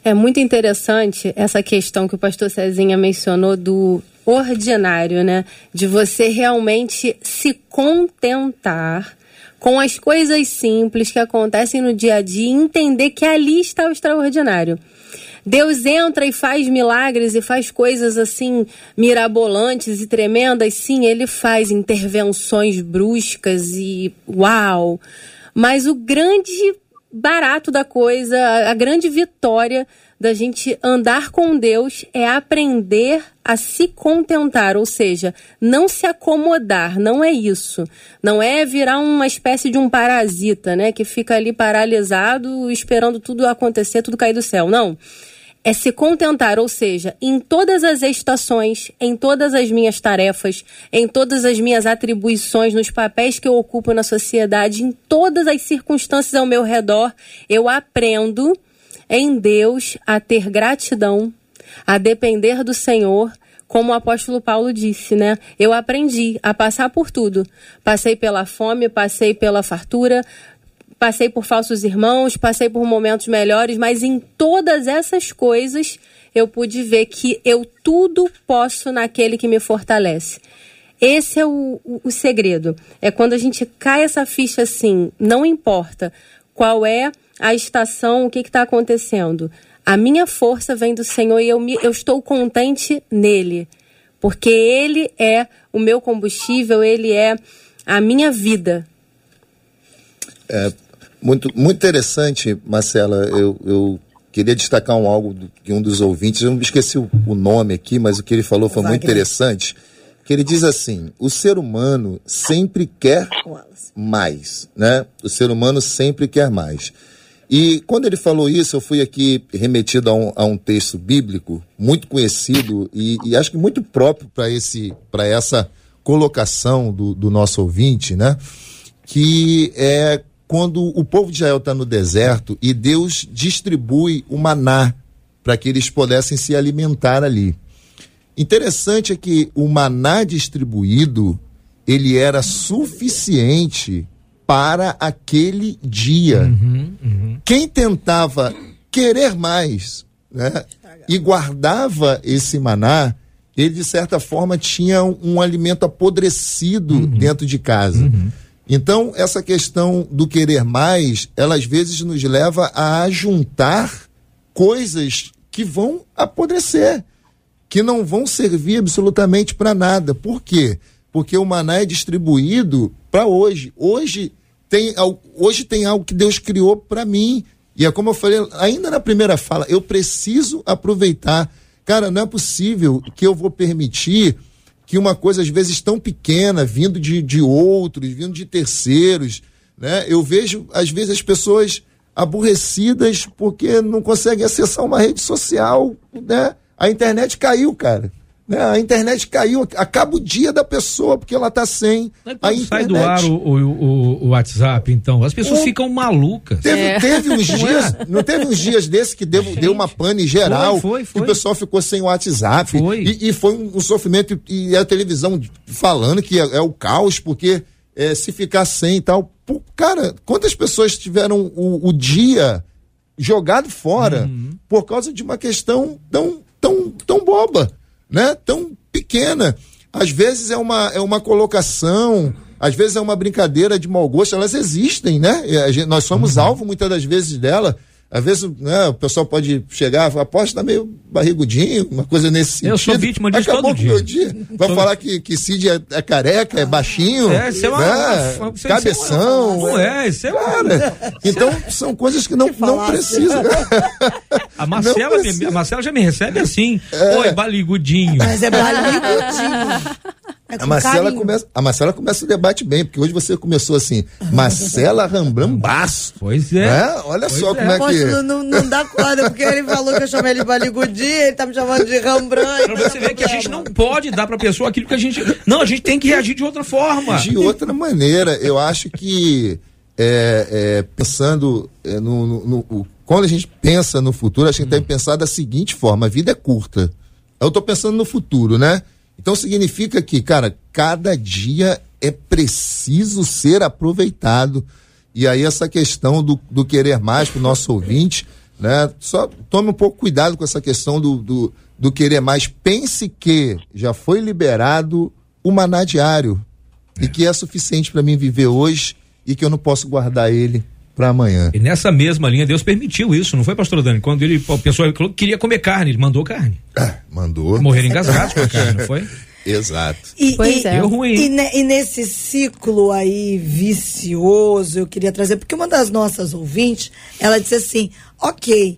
É muito interessante essa questão que o pastor Cezinha mencionou do ordinário, né? De você realmente se contentar com as coisas simples que acontecem no dia a dia e entender que ali está o extraordinário. Deus entra e faz milagres e faz coisas assim mirabolantes e tremendas. Sim, ele faz intervenções bruscas e uau. Mas o grande barato da coisa, a grande vitória da gente andar com Deus é aprender a se contentar, ou seja, não se acomodar, não é isso. Não é virar uma espécie de um parasita, né, que fica ali paralisado esperando tudo acontecer, tudo cair do céu. Não. É se contentar, ou seja, em todas as estações, em todas as minhas tarefas, em todas as minhas atribuições, nos papéis que eu ocupo na sociedade, em todas as circunstâncias ao meu redor, eu aprendo em Deus a ter gratidão, a depender do Senhor, como o apóstolo Paulo disse, né? Eu aprendi a passar por tudo. Passei pela fome, passei pela fartura, passei por falsos irmãos, passei por momentos melhores, mas em todas essas coisas eu pude ver que eu tudo posso naquele que me fortalece. Esse é o, o, o segredo. É quando a gente cai essa ficha assim, não importa qual é a estação, o que está acontecendo. A minha força vem do Senhor e eu, me, eu estou contente nele, porque ele é o meu combustível, ele é a minha vida. É muito, muito interessante, Marcela. Eu, eu queria destacar um algo de um dos ouvintes, eu não esqueci o, o nome aqui, mas o que ele falou foi Wagner. muito interessante. Que ele diz assim: o ser humano sempre quer mais, né? O ser humano sempre quer mais. E quando ele falou isso, eu fui aqui remetido a um, a um texto bíblico muito conhecido e, e acho que muito próprio para esse para essa colocação do, do nosso ouvinte, né? Que é quando o povo de Israel está no deserto e Deus distribui o maná para que eles pudessem se alimentar ali. Interessante é que o maná distribuído ele era suficiente para aquele dia. Uhum, uhum. Quem tentava querer mais né, e guardava esse maná, ele de certa forma tinha um, um alimento apodrecido uhum. dentro de casa. Uhum. Então, essa questão do querer mais, ela às vezes nos leva a juntar coisas que vão apodrecer, que não vão servir absolutamente para nada. Por quê? Porque o maná é distribuído para hoje. Hoje tem, hoje tem algo que Deus criou para mim. E é como eu falei ainda na primeira fala, eu preciso aproveitar. Cara, não é possível que eu vou permitir que uma coisa, às vezes, tão pequena, vindo de, de outros, vindo de terceiros, né? Eu vejo, às vezes, as pessoas aborrecidas porque não conseguem acessar uma rede social, né? A internet caiu, cara. Né? A internet caiu, acaba o dia da pessoa porque ela tá sem a internet. Sai do ar o, o, o, o WhatsApp, então. As pessoas o... ficam malucas. Teve, é. teve uns dias, não teve uns dias desses que deu, deu uma pane geral, foi, foi, foi. que o pessoal ficou sem o WhatsApp. Foi. E, e foi um, um, sofrimento, e a televisão falando que é, é o caos, porque é, se ficar sem e tal. Pô, cara, quantas pessoas tiveram o, o dia jogado fora uhum. por causa de uma questão tão, tão, tão boba? Né? Tão pequena. Às vezes é uma, é uma colocação, às vezes é uma brincadeira de mau gosto, elas existem, né? Gente, nós somos uhum. alvo muitas das vezes dela. Às vezes né, o pessoal pode chegar e falar, aposto tá meio barrigudinho, uma coisa nesse sentido. Eu sou vítima disso Acabou todo dia. dia. Vai sou... falar que, que Cid é, é, careca, é baixinho, é, isso é uma, né? uma, uma, cabeção. Não é, isso é cara. Então são coisas que não, não precisam. A Marcela, me, a Marcela já me recebe assim. É. Oi, barrigudinho. Mas é barrigudinho. É a, Marcela começa, a Marcela começa o debate bem, porque hoje você começou assim, Marcela Rambrambaço. Pois é. Né? Olha pois só é. como é que. Não, não, não dá corda, porque ele falou que eu chamei ele de baligudinho, ele tá me chamando de Rembrandt. Pra você ver que a gente não pode dar pra pessoa aquilo que a gente. Não, a gente tem que reagir de outra forma. De outra maneira. Eu acho que é, é, pensando é, no, no, no, Quando a gente pensa no futuro, a gente hum. tem que pensar da seguinte forma: a vida é curta. Eu tô pensando no futuro, né? Então significa que, cara, cada dia é preciso ser aproveitado. E aí essa questão do, do querer mais para o nosso ouvinte, né? Só tome um pouco cuidado com essa questão do, do, do querer mais. Pense que já foi liberado o maná diário é. e que é suficiente para mim viver hoje e que eu não posso guardar ele para amanhã. E nessa mesma linha, Deus permitiu isso, não foi, pastor Dani? Quando ele, a pessoa queria comer carne, ele mandou carne. É, mandou. Morrer engasgado com a carne, não foi? Exato. E, pois e, é. ruim. E, e, nesse ciclo aí vicioso, eu queria trazer, porque uma das nossas ouvintes, ela disse assim: ok,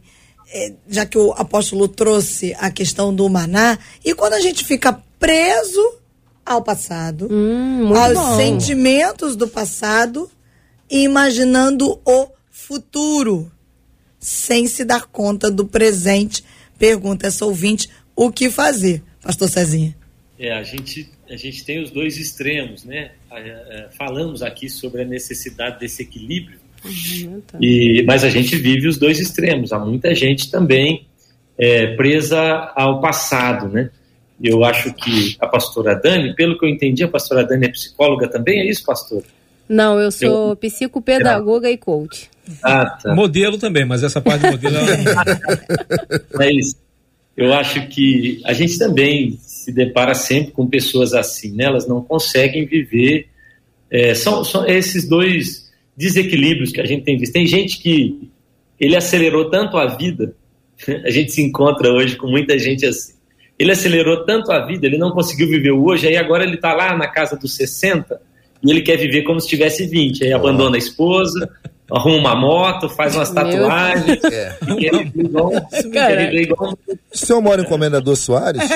é, já que o apóstolo trouxe a questão do maná, e quando a gente fica preso ao passado, hum, aos bom. sentimentos do passado, imaginando o futuro, sem se dar conta do presente. Pergunta essa ouvinte o que fazer, Pastor Cezinha. É, a gente, a gente tem os dois extremos, né? Falamos aqui sobre a necessidade desse equilíbrio, uhum, tá. e, mas a gente vive os dois extremos. Há muita gente também é, presa ao passado, né? Eu acho que a pastora Dani, pelo que eu entendi, a pastora Dani é psicóloga também, é isso, pastor? Não, eu sou eu... psicopedagoga e coach. Ah, tá. Modelo também, mas essa parte do modelo é... é isso. Eu acho que a gente também se depara sempre com pessoas assim, né? Elas não conseguem viver. É, são, são esses dois desequilíbrios que a gente tem visto. Tem gente que ele acelerou tanto a vida, a gente se encontra hoje com muita gente assim. Ele acelerou tanto a vida, ele não conseguiu viver o hoje, aí agora ele está lá na casa dos 60 e ele quer viver como se tivesse 20. Aí abandona a esposa, arruma uma moto, faz umas tatuagens. É. E quer viver igual, quer viver igual. O senhor mora em Comendador Soares?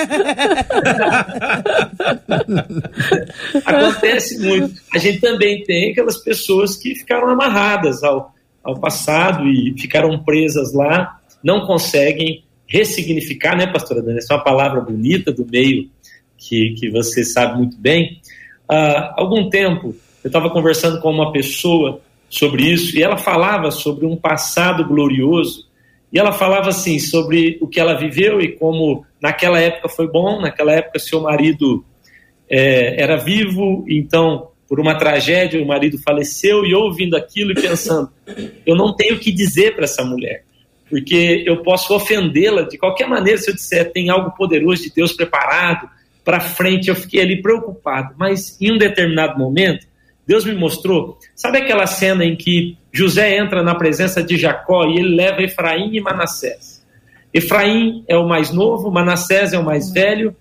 Acontece muito. A gente também tem aquelas pessoas que ficaram amarradas ao, ao passado e ficaram presas lá, não conseguem ressignificar, né, pastora Dani? Essa é uma palavra bonita do meio que, que você sabe muito bem há algum tempo eu estava conversando com uma pessoa sobre isso e ela falava sobre um passado glorioso e ela falava assim sobre o que ela viveu e como naquela época foi bom, naquela época seu marido é, era vivo, então por uma tragédia o marido faleceu e ouvindo aquilo e pensando, eu não tenho o que dizer para essa mulher, porque eu posso ofendê-la de qualquer maneira se eu disser tem algo poderoso de Deus preparado, para frente, eu fiquei ali preocupado. Mas em um determinado momento, Deus me mostrou, sabe aquela cena em que José entra na presença de Jacó e ele leva Efraim e Manassés? Efraim é o mais novo, Manassés é o mais velho,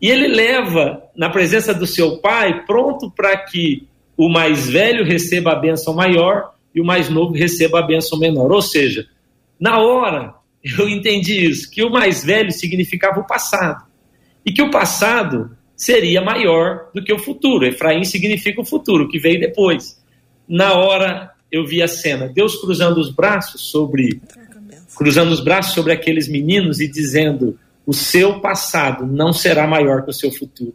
e ele leva na presença do seu pai, pronto para que o mais velho receba a bênção maior e o mais novo receba a bênção menor. Ou seja, na hora eu entendi isso, que o mais velho significava o passado, e que o passado seria maior do que o futuro. Efraim significa o futuro, que veio depois. Na hora eu vi a cena, Deus cruzando os braços sobre cruzando os braços sobre aqueles meninos e dizendo: "O seu passado não será maior que o seu futuro".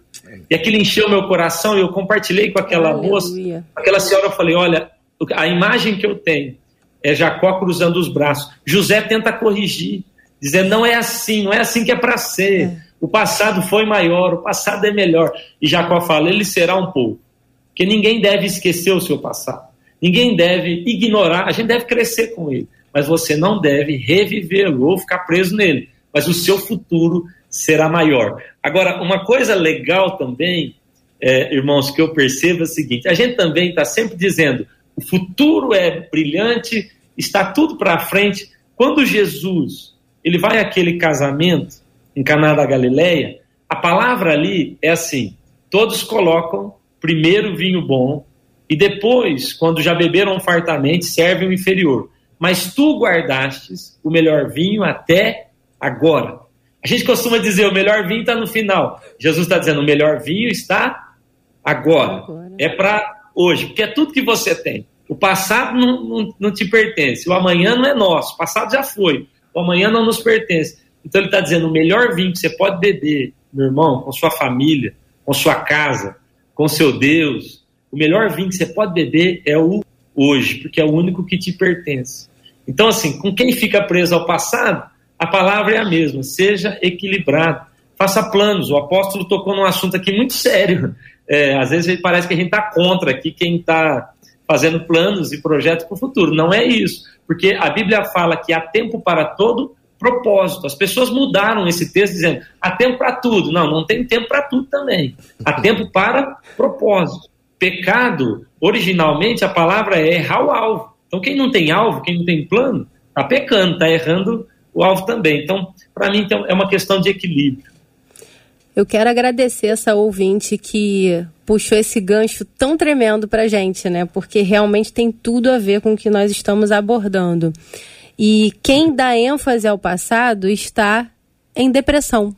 E aquilo encheu meu coração e eu compartilhei com aquela Aleluia. moça, aquela senhora, eu falei: "Olha, a imagem que eu tenho é Jacó cruzando os braços. José tenta corrigir, dizendo: "Não é assim, não é assim que é para ser". É. O passado foi maior, o passado é melhor. E Jacó fala: "Ele será um pouco". Porque ninguém deve esquecer o seu passado. Ninguém deve ignorar, a gente deve crescer com ele, mas você não deve revivê-lo ou ficar preso nele. Mas o seu futuro será maior. Agora, uma coisa legal também, é, irmãos, que eu percebo é o seguinte: a gente também está sempre dizendo o futuro é brilhante, está tudo para frente. Quando Jesus ele vai àquele casamento em Caná da Galileia, a palavra ali é assim: todos colocam primeiro vinho bom e depois, quando já beberam fartamente, servem o inferior. Mas tu guardastes o melhor vinho até agora. A gente costuma dizer o melhor vinho está no final. Jesus está dizendo o melhor vinho está agora. agora. É para hoje, porque é tudo que você tem. O passado não, não, não, te pertence, o amanhã não é nosso, o passado já foi, o amanhã não nos pertence. Então ele está dizendo: o melhor vinho que você pode beber, meu irmão, com sua família, com sua casa, com seu Deus, o melhor vinho que você pode beber é o hoje, porque é o único que te pertence. Então, assim, com quem fica preso ao passado, a palavra é a mesma, seja equilibrado, faça planos. O apóstolo tocou num assunto aqui muito sério. É, às vezes parece que a gente está contra aqui quem está fazendo planos e projetos para o futuro. Não é isso, porque a Bíblia fala que há tempo para todo propósito. As pessoas mudaram esse texto dizendo há tempo para tudo. Não, não tem tempo para tudo também. Há tempo para propósito. Pecado, originalmente, a palavra é errar o alvo. Então, quem não tem alvo, quem não tem plano, está pecando, está errando o alvo também. Então, para mim, então, é uma questão de equilíbrio. Eu quero agradecer essa ouvinte que puxou esse gancho tão tremendo para gente, né? Porque realmente tem tudo a ver com o que nós estamos abordando. E quem dá ênfase ao passado está em depressão.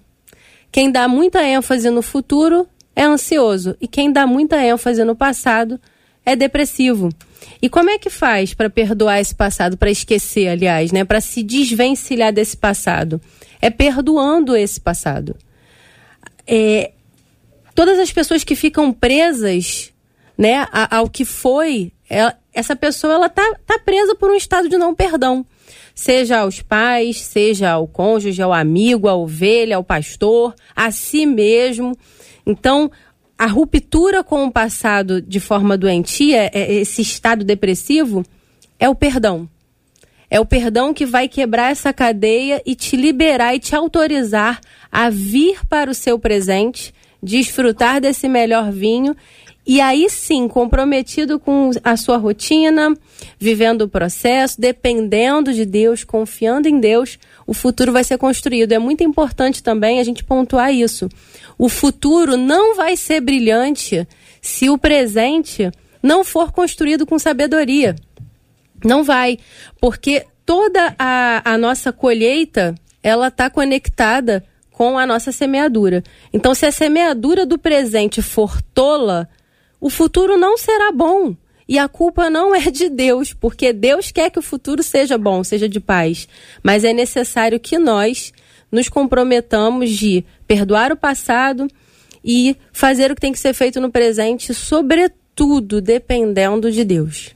Quem dá muita ênfase no futuro é ansioso e quem dá muita ênfase no passado é depressivo. E como é que faz para perdoar esse passado, para esquecer, aliás, né, para se desvencilhar desse passado? É perdoando esse passado. É, todas as pessoas que ficam presas, né, ao que foi, ela, essa pessoa ela tá, tá presa por um estado de não perdão seja aos pais, seja ao cônjuge, ao amigo, à ovelha, ao pastor, a si mesmo. Então, a ruptura com o passado de forma doentia, é, esse estado depressivo, é o perdão. É o perdão que vai quebrar essa cadeia e te liberar e te autorizar a vir para o seu presente, desfrutar desse melhor vinho e aí sim, comprometido com a sua rotina, vivendo o processo, dependendo de Deus, confiando em Deus, o futuro vai ser construído. É muito importante também a gente pontuar isso. O futuro não vai ser brilhante se o presente não for construído com sabedoria. Não vai, porque toda a, a nossa colheita ela está conectada com a nossa semeadura. Então, se a semeadura do presente for tola, o futuro não será bom. E a culpa não é de Deus, porque Deus quer que o futuro seja bom, seja de paz. Mas é necessário que nós nos comprometamos de perdoar o passado e fazer o que tem que ser feito no presente, sobretudo dependendo de Deus.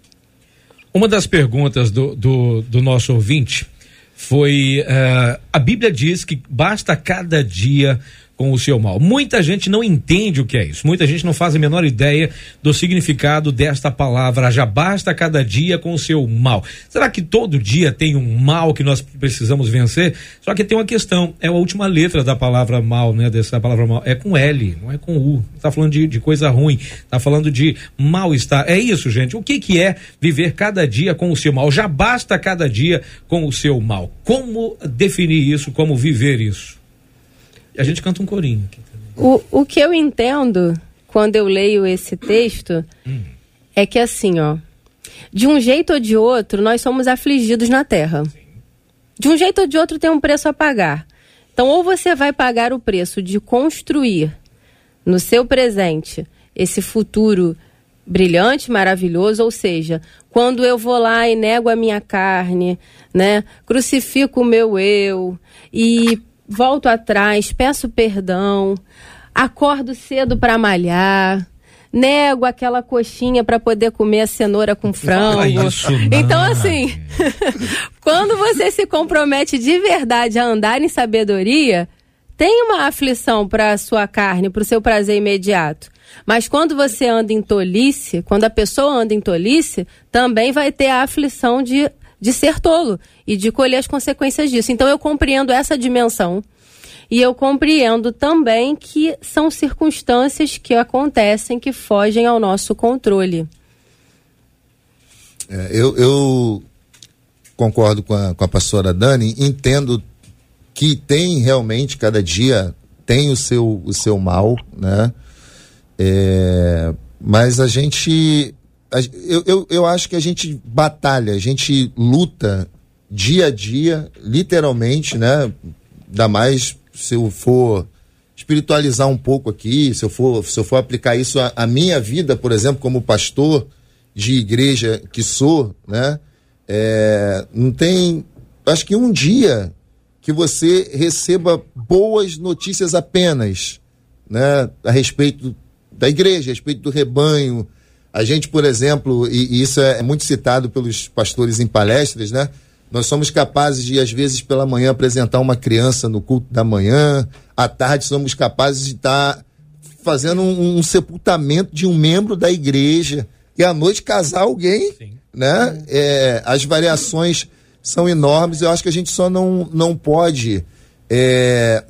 Uma das perguntas do, do, do nosso ouvinte foi: uh, a Bíblia diz que basta cada dia com o seu mal. Muita gente não entende o que é isso. Muita gente não faz a menor ideia do significado desta palavra. Já basta cada dia com o seu mal. Será que todo dia tem um mal que nós precisamos vencer? Só que tem uma questão. É a última letra da palavra mal, né? Dessa palavra mal. É com L, não é com U. Está falando de, de coisa ruim. Está falando de mal-estar. É isso, gente. O que, que é viver cada dia com o seu mal? Já basta cada dia com o seu mal. Como definir isso? Como viver isso? A gente canta um corinho aqui O, o que eu entendo quando eu leio esse texto hum. é que assim, ó, de um jeito ou de outro, nós somos afligidos na terra. Sim. De um jeito ou de outro tem um preço a pagar. Então, ou você vai pagar o preço de construir no seu presente esse futuro brilhante, maravilhoso, ou seja, quando eu vou lá e nego a minha carne, né, crucifico o meu eu e volto atrás, peço perdão, acordo cedo para malhar, nego aquela coxinha para poder comer a cenoura com frango. Isso, então, assim, quando você se compromete de verdade a andar em sabedoria, tem uma aflição para a sua carne, para o seu prazer imediato. Mas quando você anda em tolice, quando a pessoa anda em tolice, também vai ter a aflição de de ser tolo e de colher as consequências disso. Então eu compreendo essa dimensão. E eu compreendo também que são circunstâncias que acontecem que fogem ao nosso controle. É, eu, eu, concordo com a, com a pastora Dani, entendo que tem realmente, cada dia tem o seu, o seu mal, né? É, mas a gente eu, eu, eu acho que a gente batalha, a gente luta dia a dia, literalmente, né? Ainda mais se eu for espiritualizar um pouco aqui, se eu for, se eu for aplicar isso à, à minha vida, por exemplo, como pastor de igreja que sou, né? É, não tem, acho que um dia que você receba boas notícias apenas, né? A respeito da igreja, a respeito do rebanho, a gente, por exemplo, e, e isso é muito citado pelos pastores em palestras, né? Nós somos capazes de, às vezes, pela manhã, apresentar uma criança no culto da manhã, à tarde somos capazes de estar tá fazendo um, um, sepultamento de um membro da igreja e à noite casar alguém, Sim. né? É, as variações são enormes. Eu acho que a gente só não, não pode é,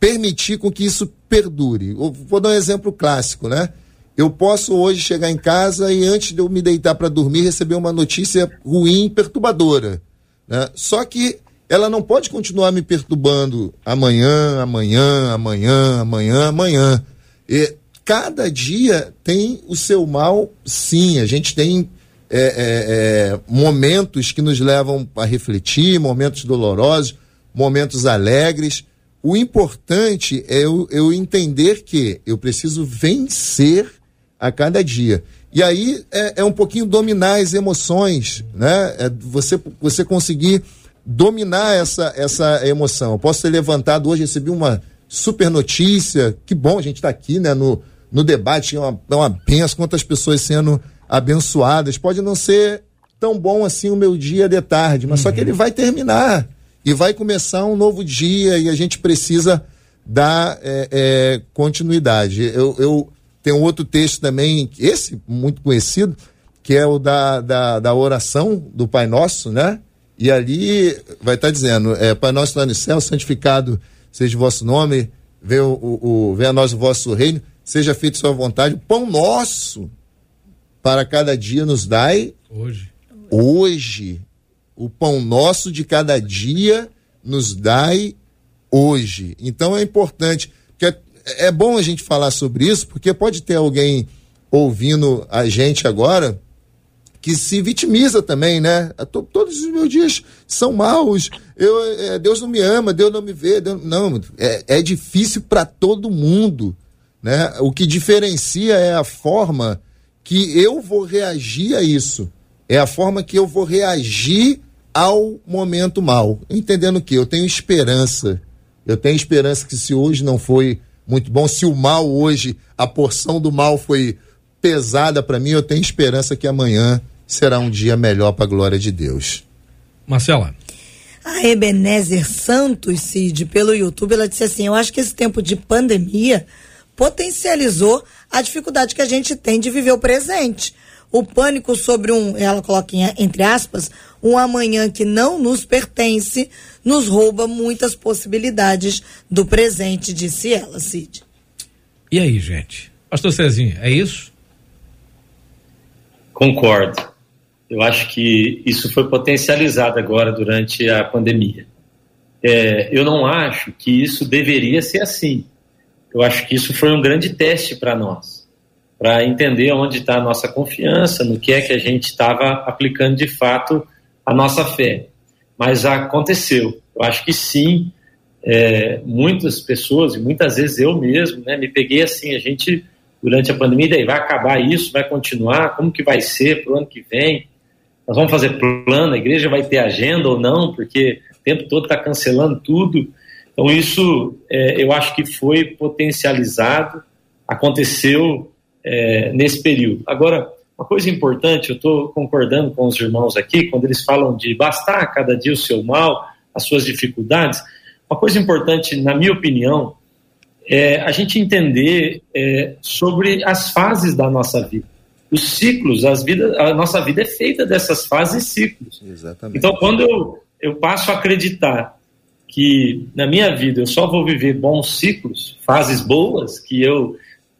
permitir com que isso perdure. vou dar um exemplo clássico, né? Eu posso hoje chegar em casa e antes de eu me deitar para dormir receber uma notícia ruim, perturbadora. Né? Só que ela não pode continuar me perturbando amanhã, amanhã, amanhã, amanhã, amanhã. E cada dia tem o seu mal, sim. A gente tem é, é, é, momentos que nos levam a refletir, momentos dolorosos, momentos alegres. O importante é eu, eu entender que eu preciso vencer a cada dia. E aí é, é um pouquinho dominar as emoções, né? É você, você conseguir dominar essa, essa emoção. Eu posso ter levantado hoje, recebi uma super notícia, que bom a gente está aqui, né? No, no debate, é uma, é uma benção, quantas pessoas sendo abençoadas. Pode não ser tão bom assim o meu dia de tarde, mas uhum. só que ele vai terminar e vai começar um novo dia e a gente precisa dar é, é, continuidade. Eu, eu tem um outro texto também, esse muito conhecido, que é o da, da, da oração do Pai Nosso, né? E ali vai estar tá dizendo: é, Pai Nosso está no céu, santificado seja o vosso nome, venha, o, o, venha a nós o vosso reino, seja feita sua vontade. O pão nosso para cada dia nos dai hoje. Hoje. O pão nosso de cada dia nos dai hoje. Então é importante é bom a gente falar sobre isso, porque pode ter alguém ouvindo a gente agora que se vitimiza também, né? Todos os meus dias são maus. Eu, é, Deus não me ama, Deus não me vê. Deus... Não, é, é difícil para todo mundo, né? O que diferencia é a forma que eu vou reagir a isso. É a forma que eu vou reagir ao momento mal. Entendendo que eu tenho esperança. Eu tenho esperança que se hoje não foi muito bom. Se o mal hoje, a porção do mal foi pesada para mim, eu tenho esperança que amanhã será um dia melhor para a glória de Deus. Marcela. Ah, A Ebenezer Santos, Cid, pelo YouTube, ela disse assim: Eu acho que esse tempo de pandemia potencializou a dificuldade que a gente tem de viver o presente. O pânico sobre um, ela coloca em, entre aspas, um amanhã que não nos pertence, nos rouba muitas possibilidades do presente, disse ela, Cid. E aí, gente? Pastor Cezinha, é isso? Concordo. Eu acho que isso foi potencializado agora durante a pandemia. É, eu não acho que isso deveria ser assim. Eu acho que isso foi um grande teste para nós, para entender onde está a nossa confiança, no que é que a gente estava aplicando de fato a nossa fé. Mas aconteceu. Eu acho que sim, é, muitas pessoas, e muitas vezes eu mesmo, né, me peguei assim, a gente, durante a pandemia, daí vai acabar isso, vai continuar, como que vai ser para o ano que vem? Nós vamos fazer plano, a igreja vai ter agenda ou não, porque o tempo todo está cancelando tudo. Então, isso é, eu acho que foi potencializado, aconteceu é, nesse período. Agora, uma coisa importante, eu estou concordando com os irmãos aqui, quando eles falam de bastar cada dia o seu mal, as suas dificuldades. Uma coisa importante, na minha opinião, é a gente entender é, sobre as fases da nossa vida os ciclos, as vidas, a nossa vida é feita dessas fases e ciclos. Exatamente. Então, quando eu, eu passo a acreditar que na minha vida eu só vou viver bons ciclos, fases boas, que eu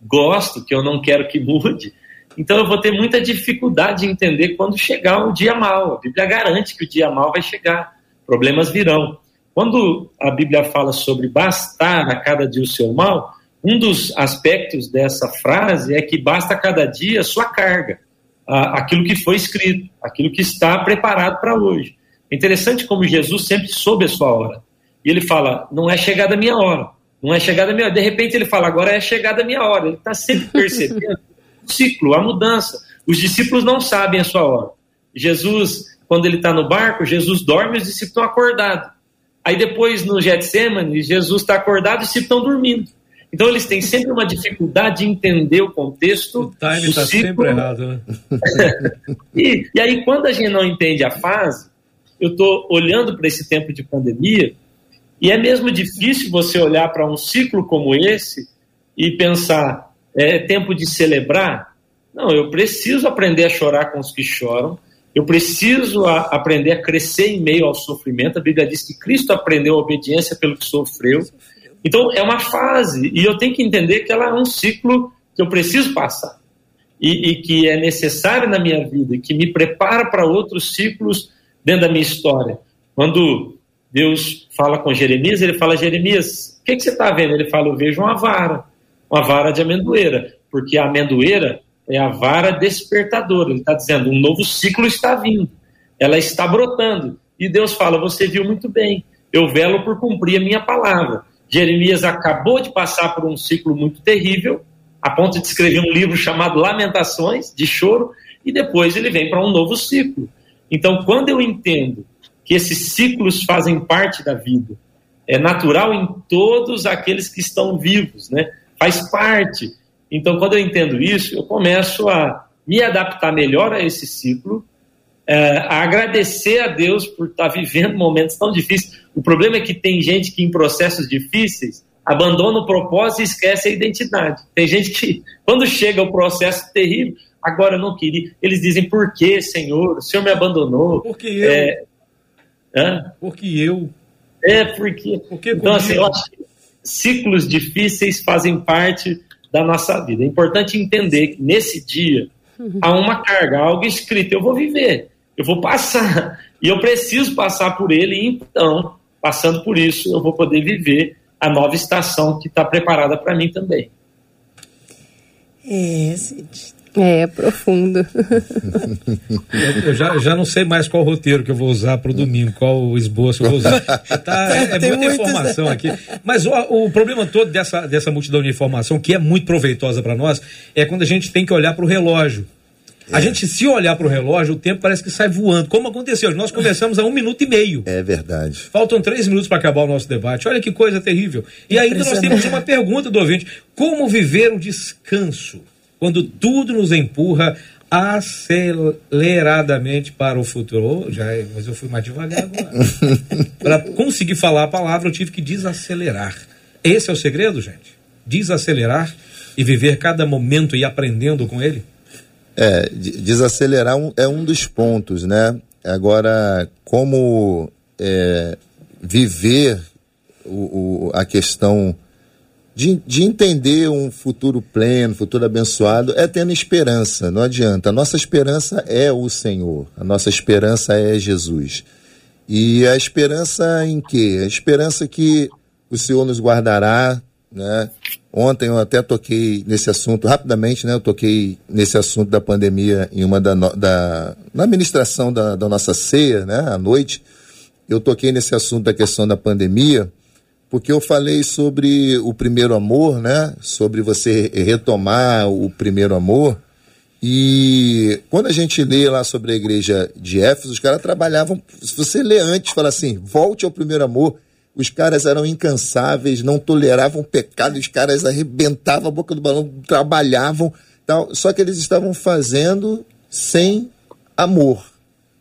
gosto, que eu não quero que mude, então eu vou ter muita dificuldade de entender quando chegar o dia mal. A Bíblia garante que o dia mal vai chegar, problemas virão. Quando a Bíblia fala sobre bastar a cada dia o seu mal, um dos aspectos dessa frase é que basta cada dia a sua carga, aquilo que foi escrito, aquilo que está preparado para hoje. É interessante como Jesus sempre soube a sua hora. E ele fala: não é chegada a minha hora, não é chegada minha hora. De repente ele fala: agora é chegada a minha hora. Ele está sempre percebendo o ciclo, a mudança. Os discípulos não sabem a sua hora. Jesus, quando ele está no barco, Jesus dorme e os discípulos estão acordados. Aí depois no Getsemane, Jesus está acordado e os discípulos estão dormindo. Então eles têm sempre uma dificuldade de entender o contexto. O time está sempre errado, né? e, e aí, quando a gente não entende a fase, eu estou olhando para esse tempo de pandemia, e é mesmo difícil você olhar para um ciclo como esse e pensar, é tempo de celebrar? Não, eu preciso aprender a chorar com os que choram, eu preciso a, aprender a crescer em meio ao sofrimento. A Bíblia diz que Cristo aprendeu a obediência pelo que sofreu. Então, é uma fase, e eu tenho que entender que ela é um ciclo que eu preciso passar, e, e que é necessário na minha vida, que me prepara para outros ciclos dentro da minha história. Quando Deus fala com Jeremias, ele fala: Jeremias, o que, que você está vendo? Ele fala: Eu vejo uma vara, uma vara de amendoeira, porque a amendoeira é a vara despertadora. Ele está dizendo: um novo ciclo está vindo, ela está brotando. E Deus fala: Você viu muito bem, eu velo por cumprir a minha palavra. Jeremias acabou de passar por um ciclo muito terrível, a ponto de escrever um livro chamado Lamentações, de choro, e depois ele vem para um novo ciclo. Então, quando eu entendo que esses ciclos fazem parte da vida, é natural em todos aqueles que estão vivos, né? Faz parte. Então, quando eu entendo isso, eu começo a me adaptar melhor a esse ciclo é, a agradecer a Deus por estar vivendo momentos tão difíceis. O problema é que tem gente que em processos difíceis abandona o propósito e esquece a identidade. Tem gente que, quando chega o processo terrível, agora eu não queria. Eles dizem, por que, Senhor? O Senhor me abandonou. Porque eu. É... Hã? Porque eu. É, porque. porque então, assim, eu acho que ciclos difíceis fazem parte da nossa vida. É importante entender que nesse dia há uma carga, algo escrito. Eu vou viver eu vou passar. E eu preciso passar por ele, então, passando por isso, eu vou poder viver a nova estação que está preparada para mim também. É, É, profundo. eu, já, já não sei mais qual roteiro que eu vou usar para o domingo, qual esboço eu vou usar. Tá, é, é muita informação aqui. Mas o, o, problema todo dessa, dessa multidão de informação, que é muito proveitosa para nós, é quando a gente tem que olhar para o relógio. A é. gente, se olhar para o relógio, o tempo parece que sai voando. Como aconteceu? Nós começamos a um minuto e meio. É verdade. Faltam três minutos para acabar o nosso debate. Olha que coisa terrível. E ainda nós temos uma pergunta do ouvinte: Como viver o descanso quando tudo nos empurra aceleradamente para o futuro. Já, é, mas eu fui mais devagar agora. para conseguir falar a palavra, eu tive que desacelerar. Esse é o segredo, gente? Desacelerar e viver cada momento e aprendendo com ele? É, desacelerar é um dos pontos, né? Agora, como é, viver o, o, a questão de, de entender um futuro pleno, futuro abençoado, é tendo esperança, não adianta. A nossa esperança é o Senhor, a nossa esperança é Jesus. E a esperança em quê? A esperança que o Senhor nos guardará, né? Ontem eu até toquei nesse assunto rapidamente, né? Eu toquei nesse assunto da pandemia em uma da, da na administração da, da nossa ceia, né? À noite, eu toquei nesse assunto da questão da pandemia porque eu falei sobre o primeiro amor, né? Sobre você retomar o primeiro amor. E quando a gente lê lá sobre a igreja de Éfeso, os caras trabalhavam. Se você lê antes, fala assim: volte ao primeiro amor. Os caras eram incansáveis, não toleravam pecado, os caras arrebentavam a boca do balão, trabalhavam, tal. Só que eles estavam fazendo sem amor.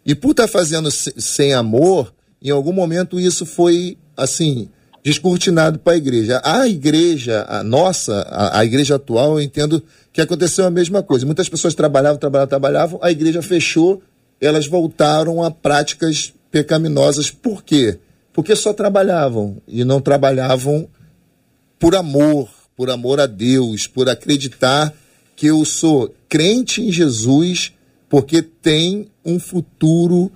E por estar fazendo sem amor, em algum momento isso foi assim descortinado para a igreja. A igreja, a nossa, a, a, igreja atual, eu entendo que aconteceu a mesma coisa. Muitas pessoas trabalhavam, trabalhavam, trabalhavam, a igreja fechou, elas voltaram a práticas pecaminosas. Por quê? Porque só trabalhavam e não trabalhavam por amor, por amor a Deus, por acreditar que eu sou crente em Jesus porque tem um futuro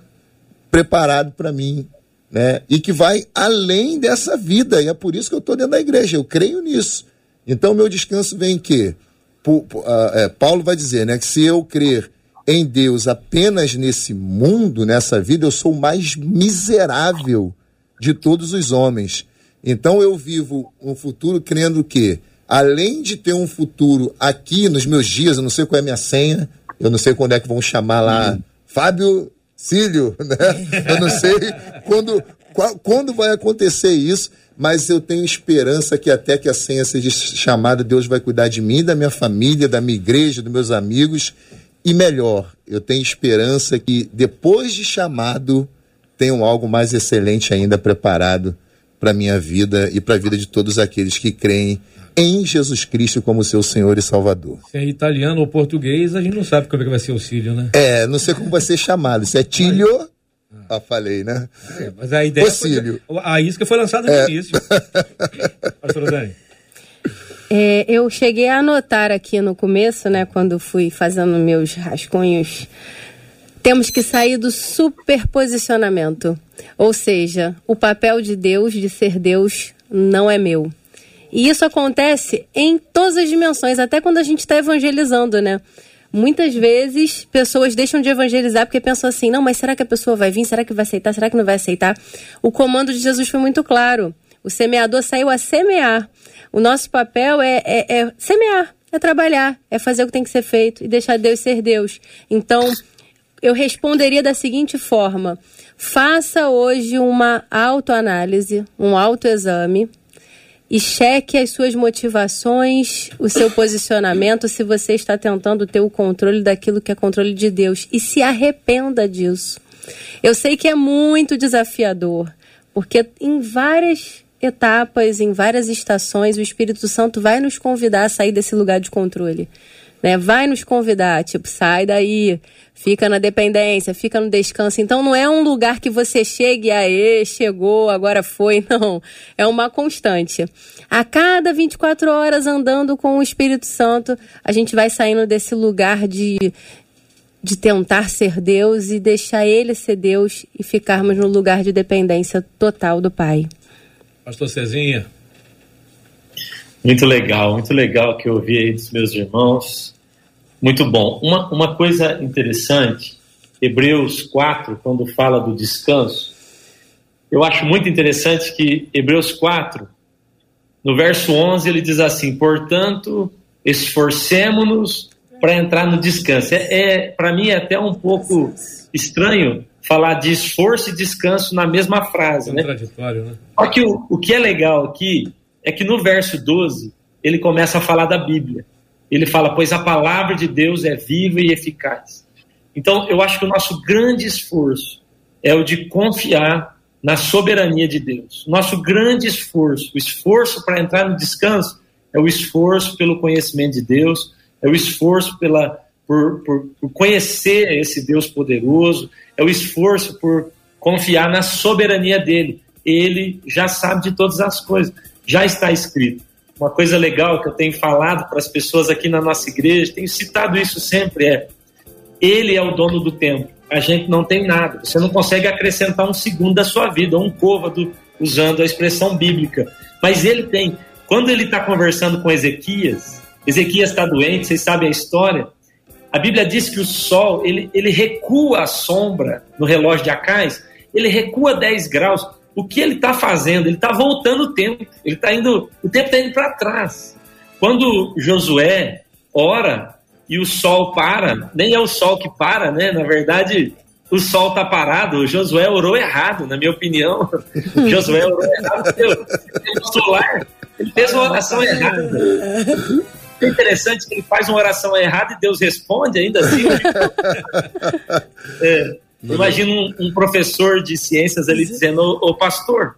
preparado para mim né? E que vai além dessa vida. E é por isso que eu estou dentro da igreja. Eu creio nisso. Então, meu descanso vem em quê? É, Paulo vai dizer, né, que se eu crer em Deus apenas nesse mundo, nessa vida, eu sou o mais miserável de todos os homens. Então eu vivo um futuro crendo que, além de ter um futuro aqui nos meus dias, eu não sei qual é a minha senha, eu não sei quando é que vão chamar lá, uhum. Fábio Cílio, né? Eu não sei quando, quando vai acontecer isso, mas eu tenho esperança que até que a senha seja chamada, Deus vai cuidar de mim, da minha família, da minha igreja, dos meus amigos. E melhor, eu tenho esperança que depois de chamado, tenham algo mais excelente ainda preparado para minha vida e para a vida de todos aqueles que creem em Jesus Cristo como seu Senhor e Salvador. Se é italiano ou português, a gente não sabe como é que vai ser o cílio, né? É, não sei como vai ser chamado. Se é tilho, ah, falei, né? É, mas a ideia foi, a isca foi lançada no é. início. Pastora Dani. É, eu cheguei a anotar aqui no começo, né, quando fui fazendo meus rascunhos, temos que sair do superposicionamento. Ou seja, o papel de Deus, de ser Deus, não é meu. E isso acontece em todas as dimensões, até quando a gente está evangelizando, né? Muitas vezes pessoas deixam de evangelizar porque pensam assim: não, mas será que a pessoa vai vir? Será que vai aceitar? Será que não vai aceitar? O comando de Jesus foi muito claro. O semeador saiu a semear. O nosso papel é, é, é semear, é trabalhar, é fazer o que tem que ser feito e deixar Deus ser Deus. Então, eu responderia da seguinte forma: faça hoje uma autoanálise, um autoexame e cheque as suas motivações, o seu posicionamento, se você está tentando ter o controle daquilo que é controle de Deus. E se arrependa disso. Eu sei que é muito desafiador, porque em várias etapas, em várias estações, o Espírito Santo vai nos convidar a sair desse lugar de controle. Né? Vai nos convidar, tipo, sai daí, fica na dependência, fica no descanso. Então não é um lugar que você chegue, aê, chegou, agora foi, não. É uma constante. A cada 24 horas andando com o Espírito Santo, a gente vai saindo desse lugar de de tentar ser Deus e deixar ele ser Deus e ficarmos no lugar de dependência total do Pai. Pastor Cezinha. Muito legal, muito legal que eu ouvi aí dos meus irmãos. Muito bom. Uma, uma coisa interessante, Hebreus 4, quando fala do descanso, eu acho muito interessante que Hebreus 4, no verso 11, ele diz assim: portanto, esforcemos-nos para entrar no descanso. É, é para mim é até um pouco estranho falar de esforço e descanso na mesma frase, né? né? Só que o, o que é legal aqui é que no verso 12 ele começa a falar da Bíblia. Ele fala: Pois a palavra de Deus é viva e eficaz. Então, eu acho que o nosso grande esforço é o de confiar na soberania de Deus. Nosso grande esforço, o esforço para entrar no descanso, é o esforço pelo conhecimento de Deus, é o esforço pela, por, por, por conhecer esse Deus poderoso, é o esforço por confiar na soberania dele. Ele já sabe de todas as coisas, já está escrito. Uma coisa legal que eu tenho falado para as pessoas aqui na nossa igreja, tenho citado isso sempre, é: Ele é o dono do tempo. A gente não tem nada. Você não consegue acrescentar um segundo da sua vida, um côvado, usando a expressão bíblica. Mas ele tem. Quando ele está conversando com Ezequias, Ezequias está doente, vocês sabem a história. A Bíblia diz que o sol ele, ele recua a sombra no relógio de Acais, ele recua 10 graus o que ele está fazendo? Ele está voltando o tempo. Ele está indo, o tempo está indo para trás. Quando Josué ora e o sol para, nem é o sol que para, né? Na verdade, o sol está parado. O Josué orou errado, na minha opinião. Josué orou errado. O solar, ele fez uma oração errada. É interessante que ele faz uma oração errada e Deus responde ainda assim. é, Imagina um, um, professor de ciências ali dizendo, ô, ô, pastor,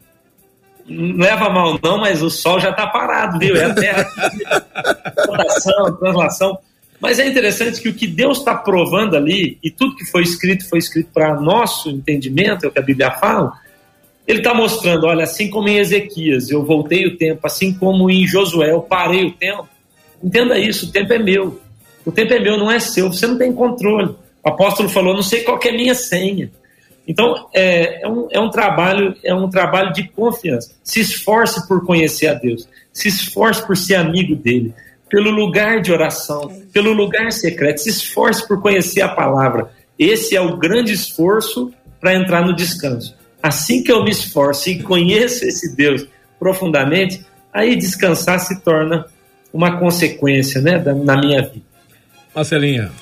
não leva mal não, mas o sol já está parado, viu? É a terra, rotação, translação. Mas é interessante que o que Deus está provando ali, e tudo que foi escrito foi escrito para nosso entendimento, é o que a Bíblia fala, ele está mostrando, olha, assim como em Ezequias eu voltei o tempo, assim como em Josué eu parei o tempo, entenda isso, o tempo é meu. O tempo é meu, não é seu, você não tem controle. O apóstolo falou: não sei qual é a minha senha. Então é, é, um, é um trabalho é um trabalho de confiança. Se esforce por conhecer a Deus. Se esforce por ser amigo dele. Pelo lugar de oração, pelo lugar secreto. Se esforce por conhecer a palavra. Esse é o grande esforço para entrar no descanso. Assim que eu me esforço e conheço esse Deus profundamente, aí descansar se torna uma consequência né, da, na minha vida. Marcelinha.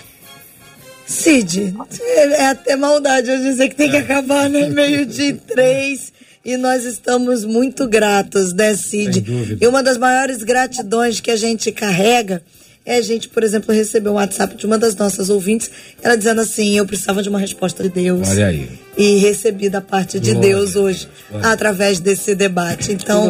Cid, é até maldade eu dizer que tem que acabar, né? Meio de três. E nós estamos muito gratos, né, Cid? E uma das maiores gratidões que a gente carrega é a gente, por exemplo, receber um WhatsApp de uma das nossas ouvintes, ela dizendo assim: eu precisava de uma resposta de Deus. Olha aí. E recebi da parte de Glória Deus hoje, Glória. através desse debate. Então,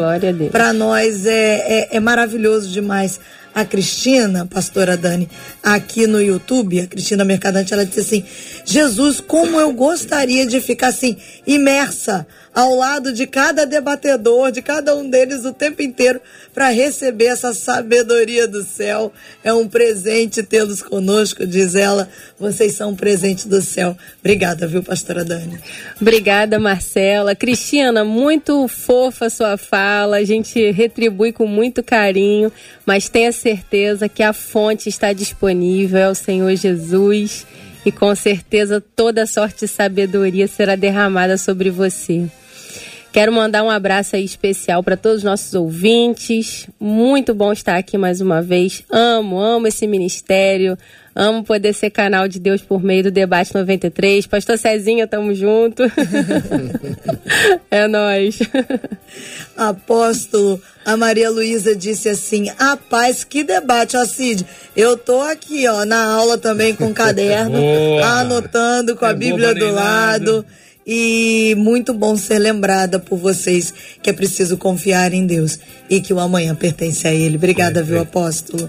para nós é, é, é maravilhoso demais a Cristina, pastora Dani, aqui no YouTube, a Cristina Mercadante, ela disse assim: Jesus, como eu gostaria de ficar assim, imersa ao lado de cada debatedor, de cada um deles o tempo inteiro, para receber essa sabedoria do céu. É um presente tê-los conosco, diz ela. Vocês são um presente do céu. Obrigada, viu, pastora Dani? Obrigada, Marcela. Cristina, muito fofa a sua fala. A gente retribui com muito carinho, mas tenha certeza que a fonte está disponível, é o Senhor Jesus. E com certeza toda sorte de sabedoria será derramada sobre você. Quero mandar um abraço aí especial para todos os nossos ouvintes. Muito bom estar aqui mais uma vez. Amo, amo esse ministério. Amo poder ser canal de Deus por meio do Debate 93. Pastor Cezinha, tamo junto. é nós. Apóstolo, a Maria Luísa disse assim: "A paz, que debate, ó Cid. Eu tô aqui, ó, na aula também com caderno, Boa. anotando com a é Bíblia do lado. E muito bom ser lembrada por vocês que é preciso confiar em Deus e que o amanhã pertence a Ele. Obrigada, é, viu, apóstolo?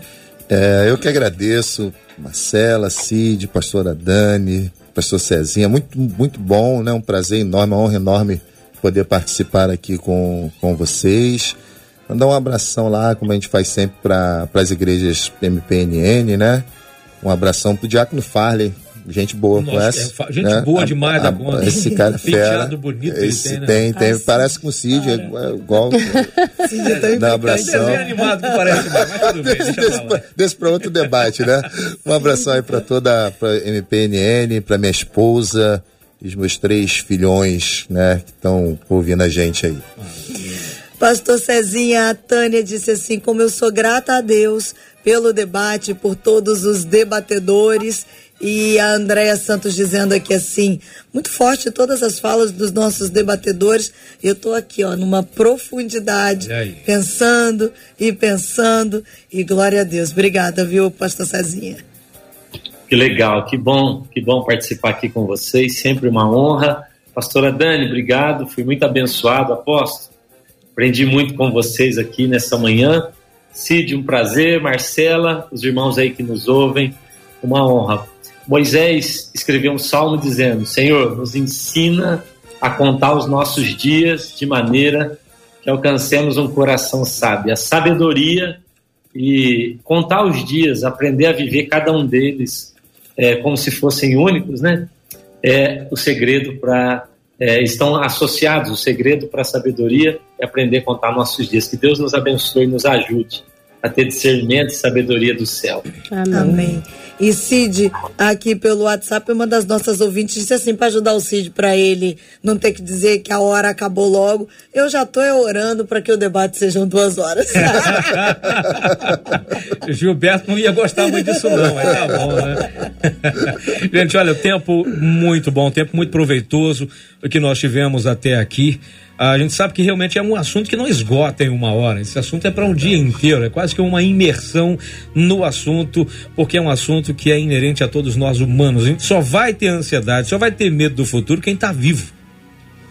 É, eu que agradeço, Marcela, Cid, pastora Dani, pastor Cezinha, muito, muito bom, né? Um prazer enorme, uma honra enorme poder participar aqui com, com vocês. Mandar um abração lá, como a gente faz sempre para as igrejas MPNN, né? Um abração pro Diácono Farley, gente boa Nossa, conhece. É, gente né? boa demais a, a, da conta. Esse cara é fera. bonito esse tem, né? tem, tem ah, parece com o Cid, é, é igual. Cid é dá um abração. É animado que parece mais, mas tudo bem, deixa desse, pra outro debate, né? Um abração aí pra toda, pra MPNN, pra minha esposa e os meus três filhões, né, que estão ouvindo a gente aí. Pastor Cezinha, a Tânia disse assim: como eu sou grata a Deus pelo debate, por todos os debatedores E a Andréia Santos dizendo aqui assim, muito forte todas as falas dos nossos debatedores. Eu estou aqui, ó, numa profundidade, pensando e pensando. E glória a Deus. Obrigada, viu, pastor Cezinha? Que legal, que bom, que bom participar aqui com vocês, sempre uma honra. Pastora Dani, obrigado, fui muito abençoado, aposto. Aprendi muito com vocês aqui nessa manhã. Cid, um prazer. Marcela, os irmãos aí que nos ouvem, uma honra. Moisés escreveu um salmo dizendo: Senhor, nos ensina a contar os nossos dias de maneira que alcancemos um coração sábio. A sabedoria e contar os dias, aprender a viver cada um deles é, como se fossem únicos, né? É o segredo para é, estão associados o segredo para a sabedoria é aprender a contar nossos dias. Que Deus nos abençoe e nos ajude a ter discernimento e sabedoria do céu. Amém. Amém. E Cid, aqui pelo WhatsApp, uma das nossas ouvintes disse assim, para ajudar o Cid, para ele não ter que dizer que a hora acabou logo, eu já estou orando para que o debate sejam duas horas. Gilberto não ia gostar muito disso não, mas tá bom, né? Gente, olha, o tempo muito bom, tempo muito proveitoso que nós tivemos até aqui a gente sabe que realmente é um assunto que não esgota em uma hora. Esse assunto é para um dia inteiro, é quase que uma imersão no assunto, porque é um assunto que é inerente a todos nós humanos. A gente só vai ter ansiedade, só vai ter medo do futuro quem está vivo.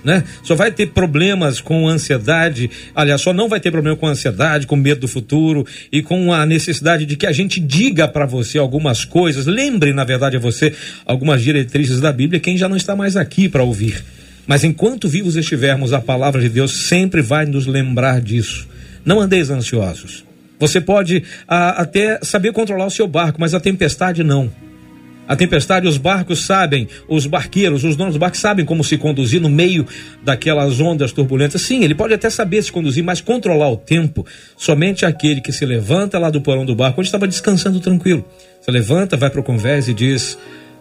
Né? Só vai ter problemas com ansiedade, aliás, só não vai ter problema com ansiedade, com medo do futuro e com a necessidade de que a gente diga para você algumas coisas, lembre, na verdade, a você algumas diretrizes da Bíblia, quem já não está mais aqui para ouvir. Mas enquanto vivos estivermos, a palavra de Deus sempre vai nos lembrar disso. Não andeis ansiosos. Você pode a, até saber controlar o seu barco, mas a tempestade não. A tempestade, os barcos sabem, os barqueiros, os donos do barco sabem como se conduzir no meio daquelas ondas turbulentas. Sim, ele pode até saber se conduzir, mas controlar o tempo, somente aquele que se levanta lá do porão do barco, onde estava descansando tranquilo. Se levanta, vai para o convés e diz: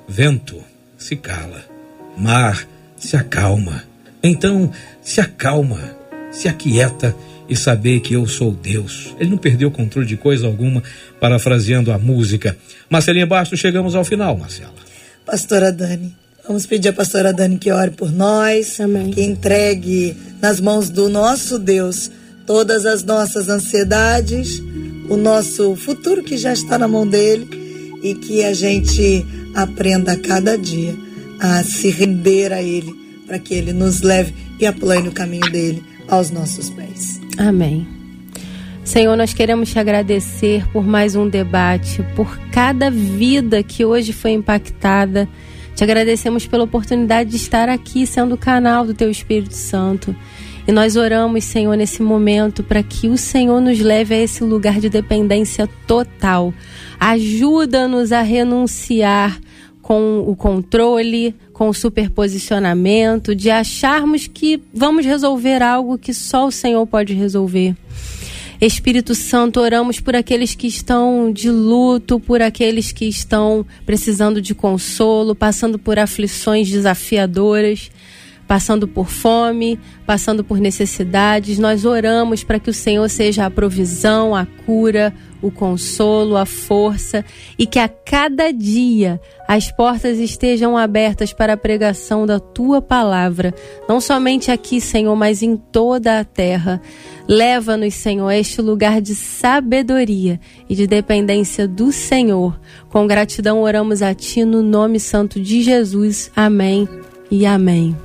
Vento, se cala. Mar, se acalma. Então, se acalma, se aquieta e saber que eu sou Deus. Ele não perdeu o controle de coisa alguma, parafraseando a música. Marcelinha Bastos, chegamos ao final, Marcela. Pastora Dani, vamos pedir à pastora Dani que ore por nós, Amém. que entregue nas mãos do nosso Deus todas as nossas ansiedades, o nosso futuro que já está na mão dele e que a gente aprenda a cada dia a se render a Ele, para que Ele nos leve e aplane o caminho dele aos nossos pés. Amém. Senhor, nós queremos te agradecer por mais um debate, por cada vida que hoje foi impactada. Te agradecemos pela oportunidade de estar aqui sendo o canal do Teu Espírito Santo. E nós oramos, Senhor, nesse momento para que o Senhor nos leve a esse lugar de dependência total. Ajuda-nos a renunciar com o controle, com o superposicionamento, de acharmos que vamos resolver algo que só o Senhor pode resolver. Espírito Santo, oramos por aqueles que estão de luto, por aqueles que estão precisando de consolo, passando por aflições desafiadoras passando por fome, passando por necessidades. Nós oramos para que o Senhor seja a provisão, a cura, o consolo, a força e que a cada dia as portas estejam abertas para a pregação da tua palavra, não somente aqui, Senhor, mas em toda a terra. Leva-nos, Senhor, a este lugar de sabedoria e de dependência do Senhor. Com gratidão oramos a Ti no nome santo de Jesus. Amém e amém.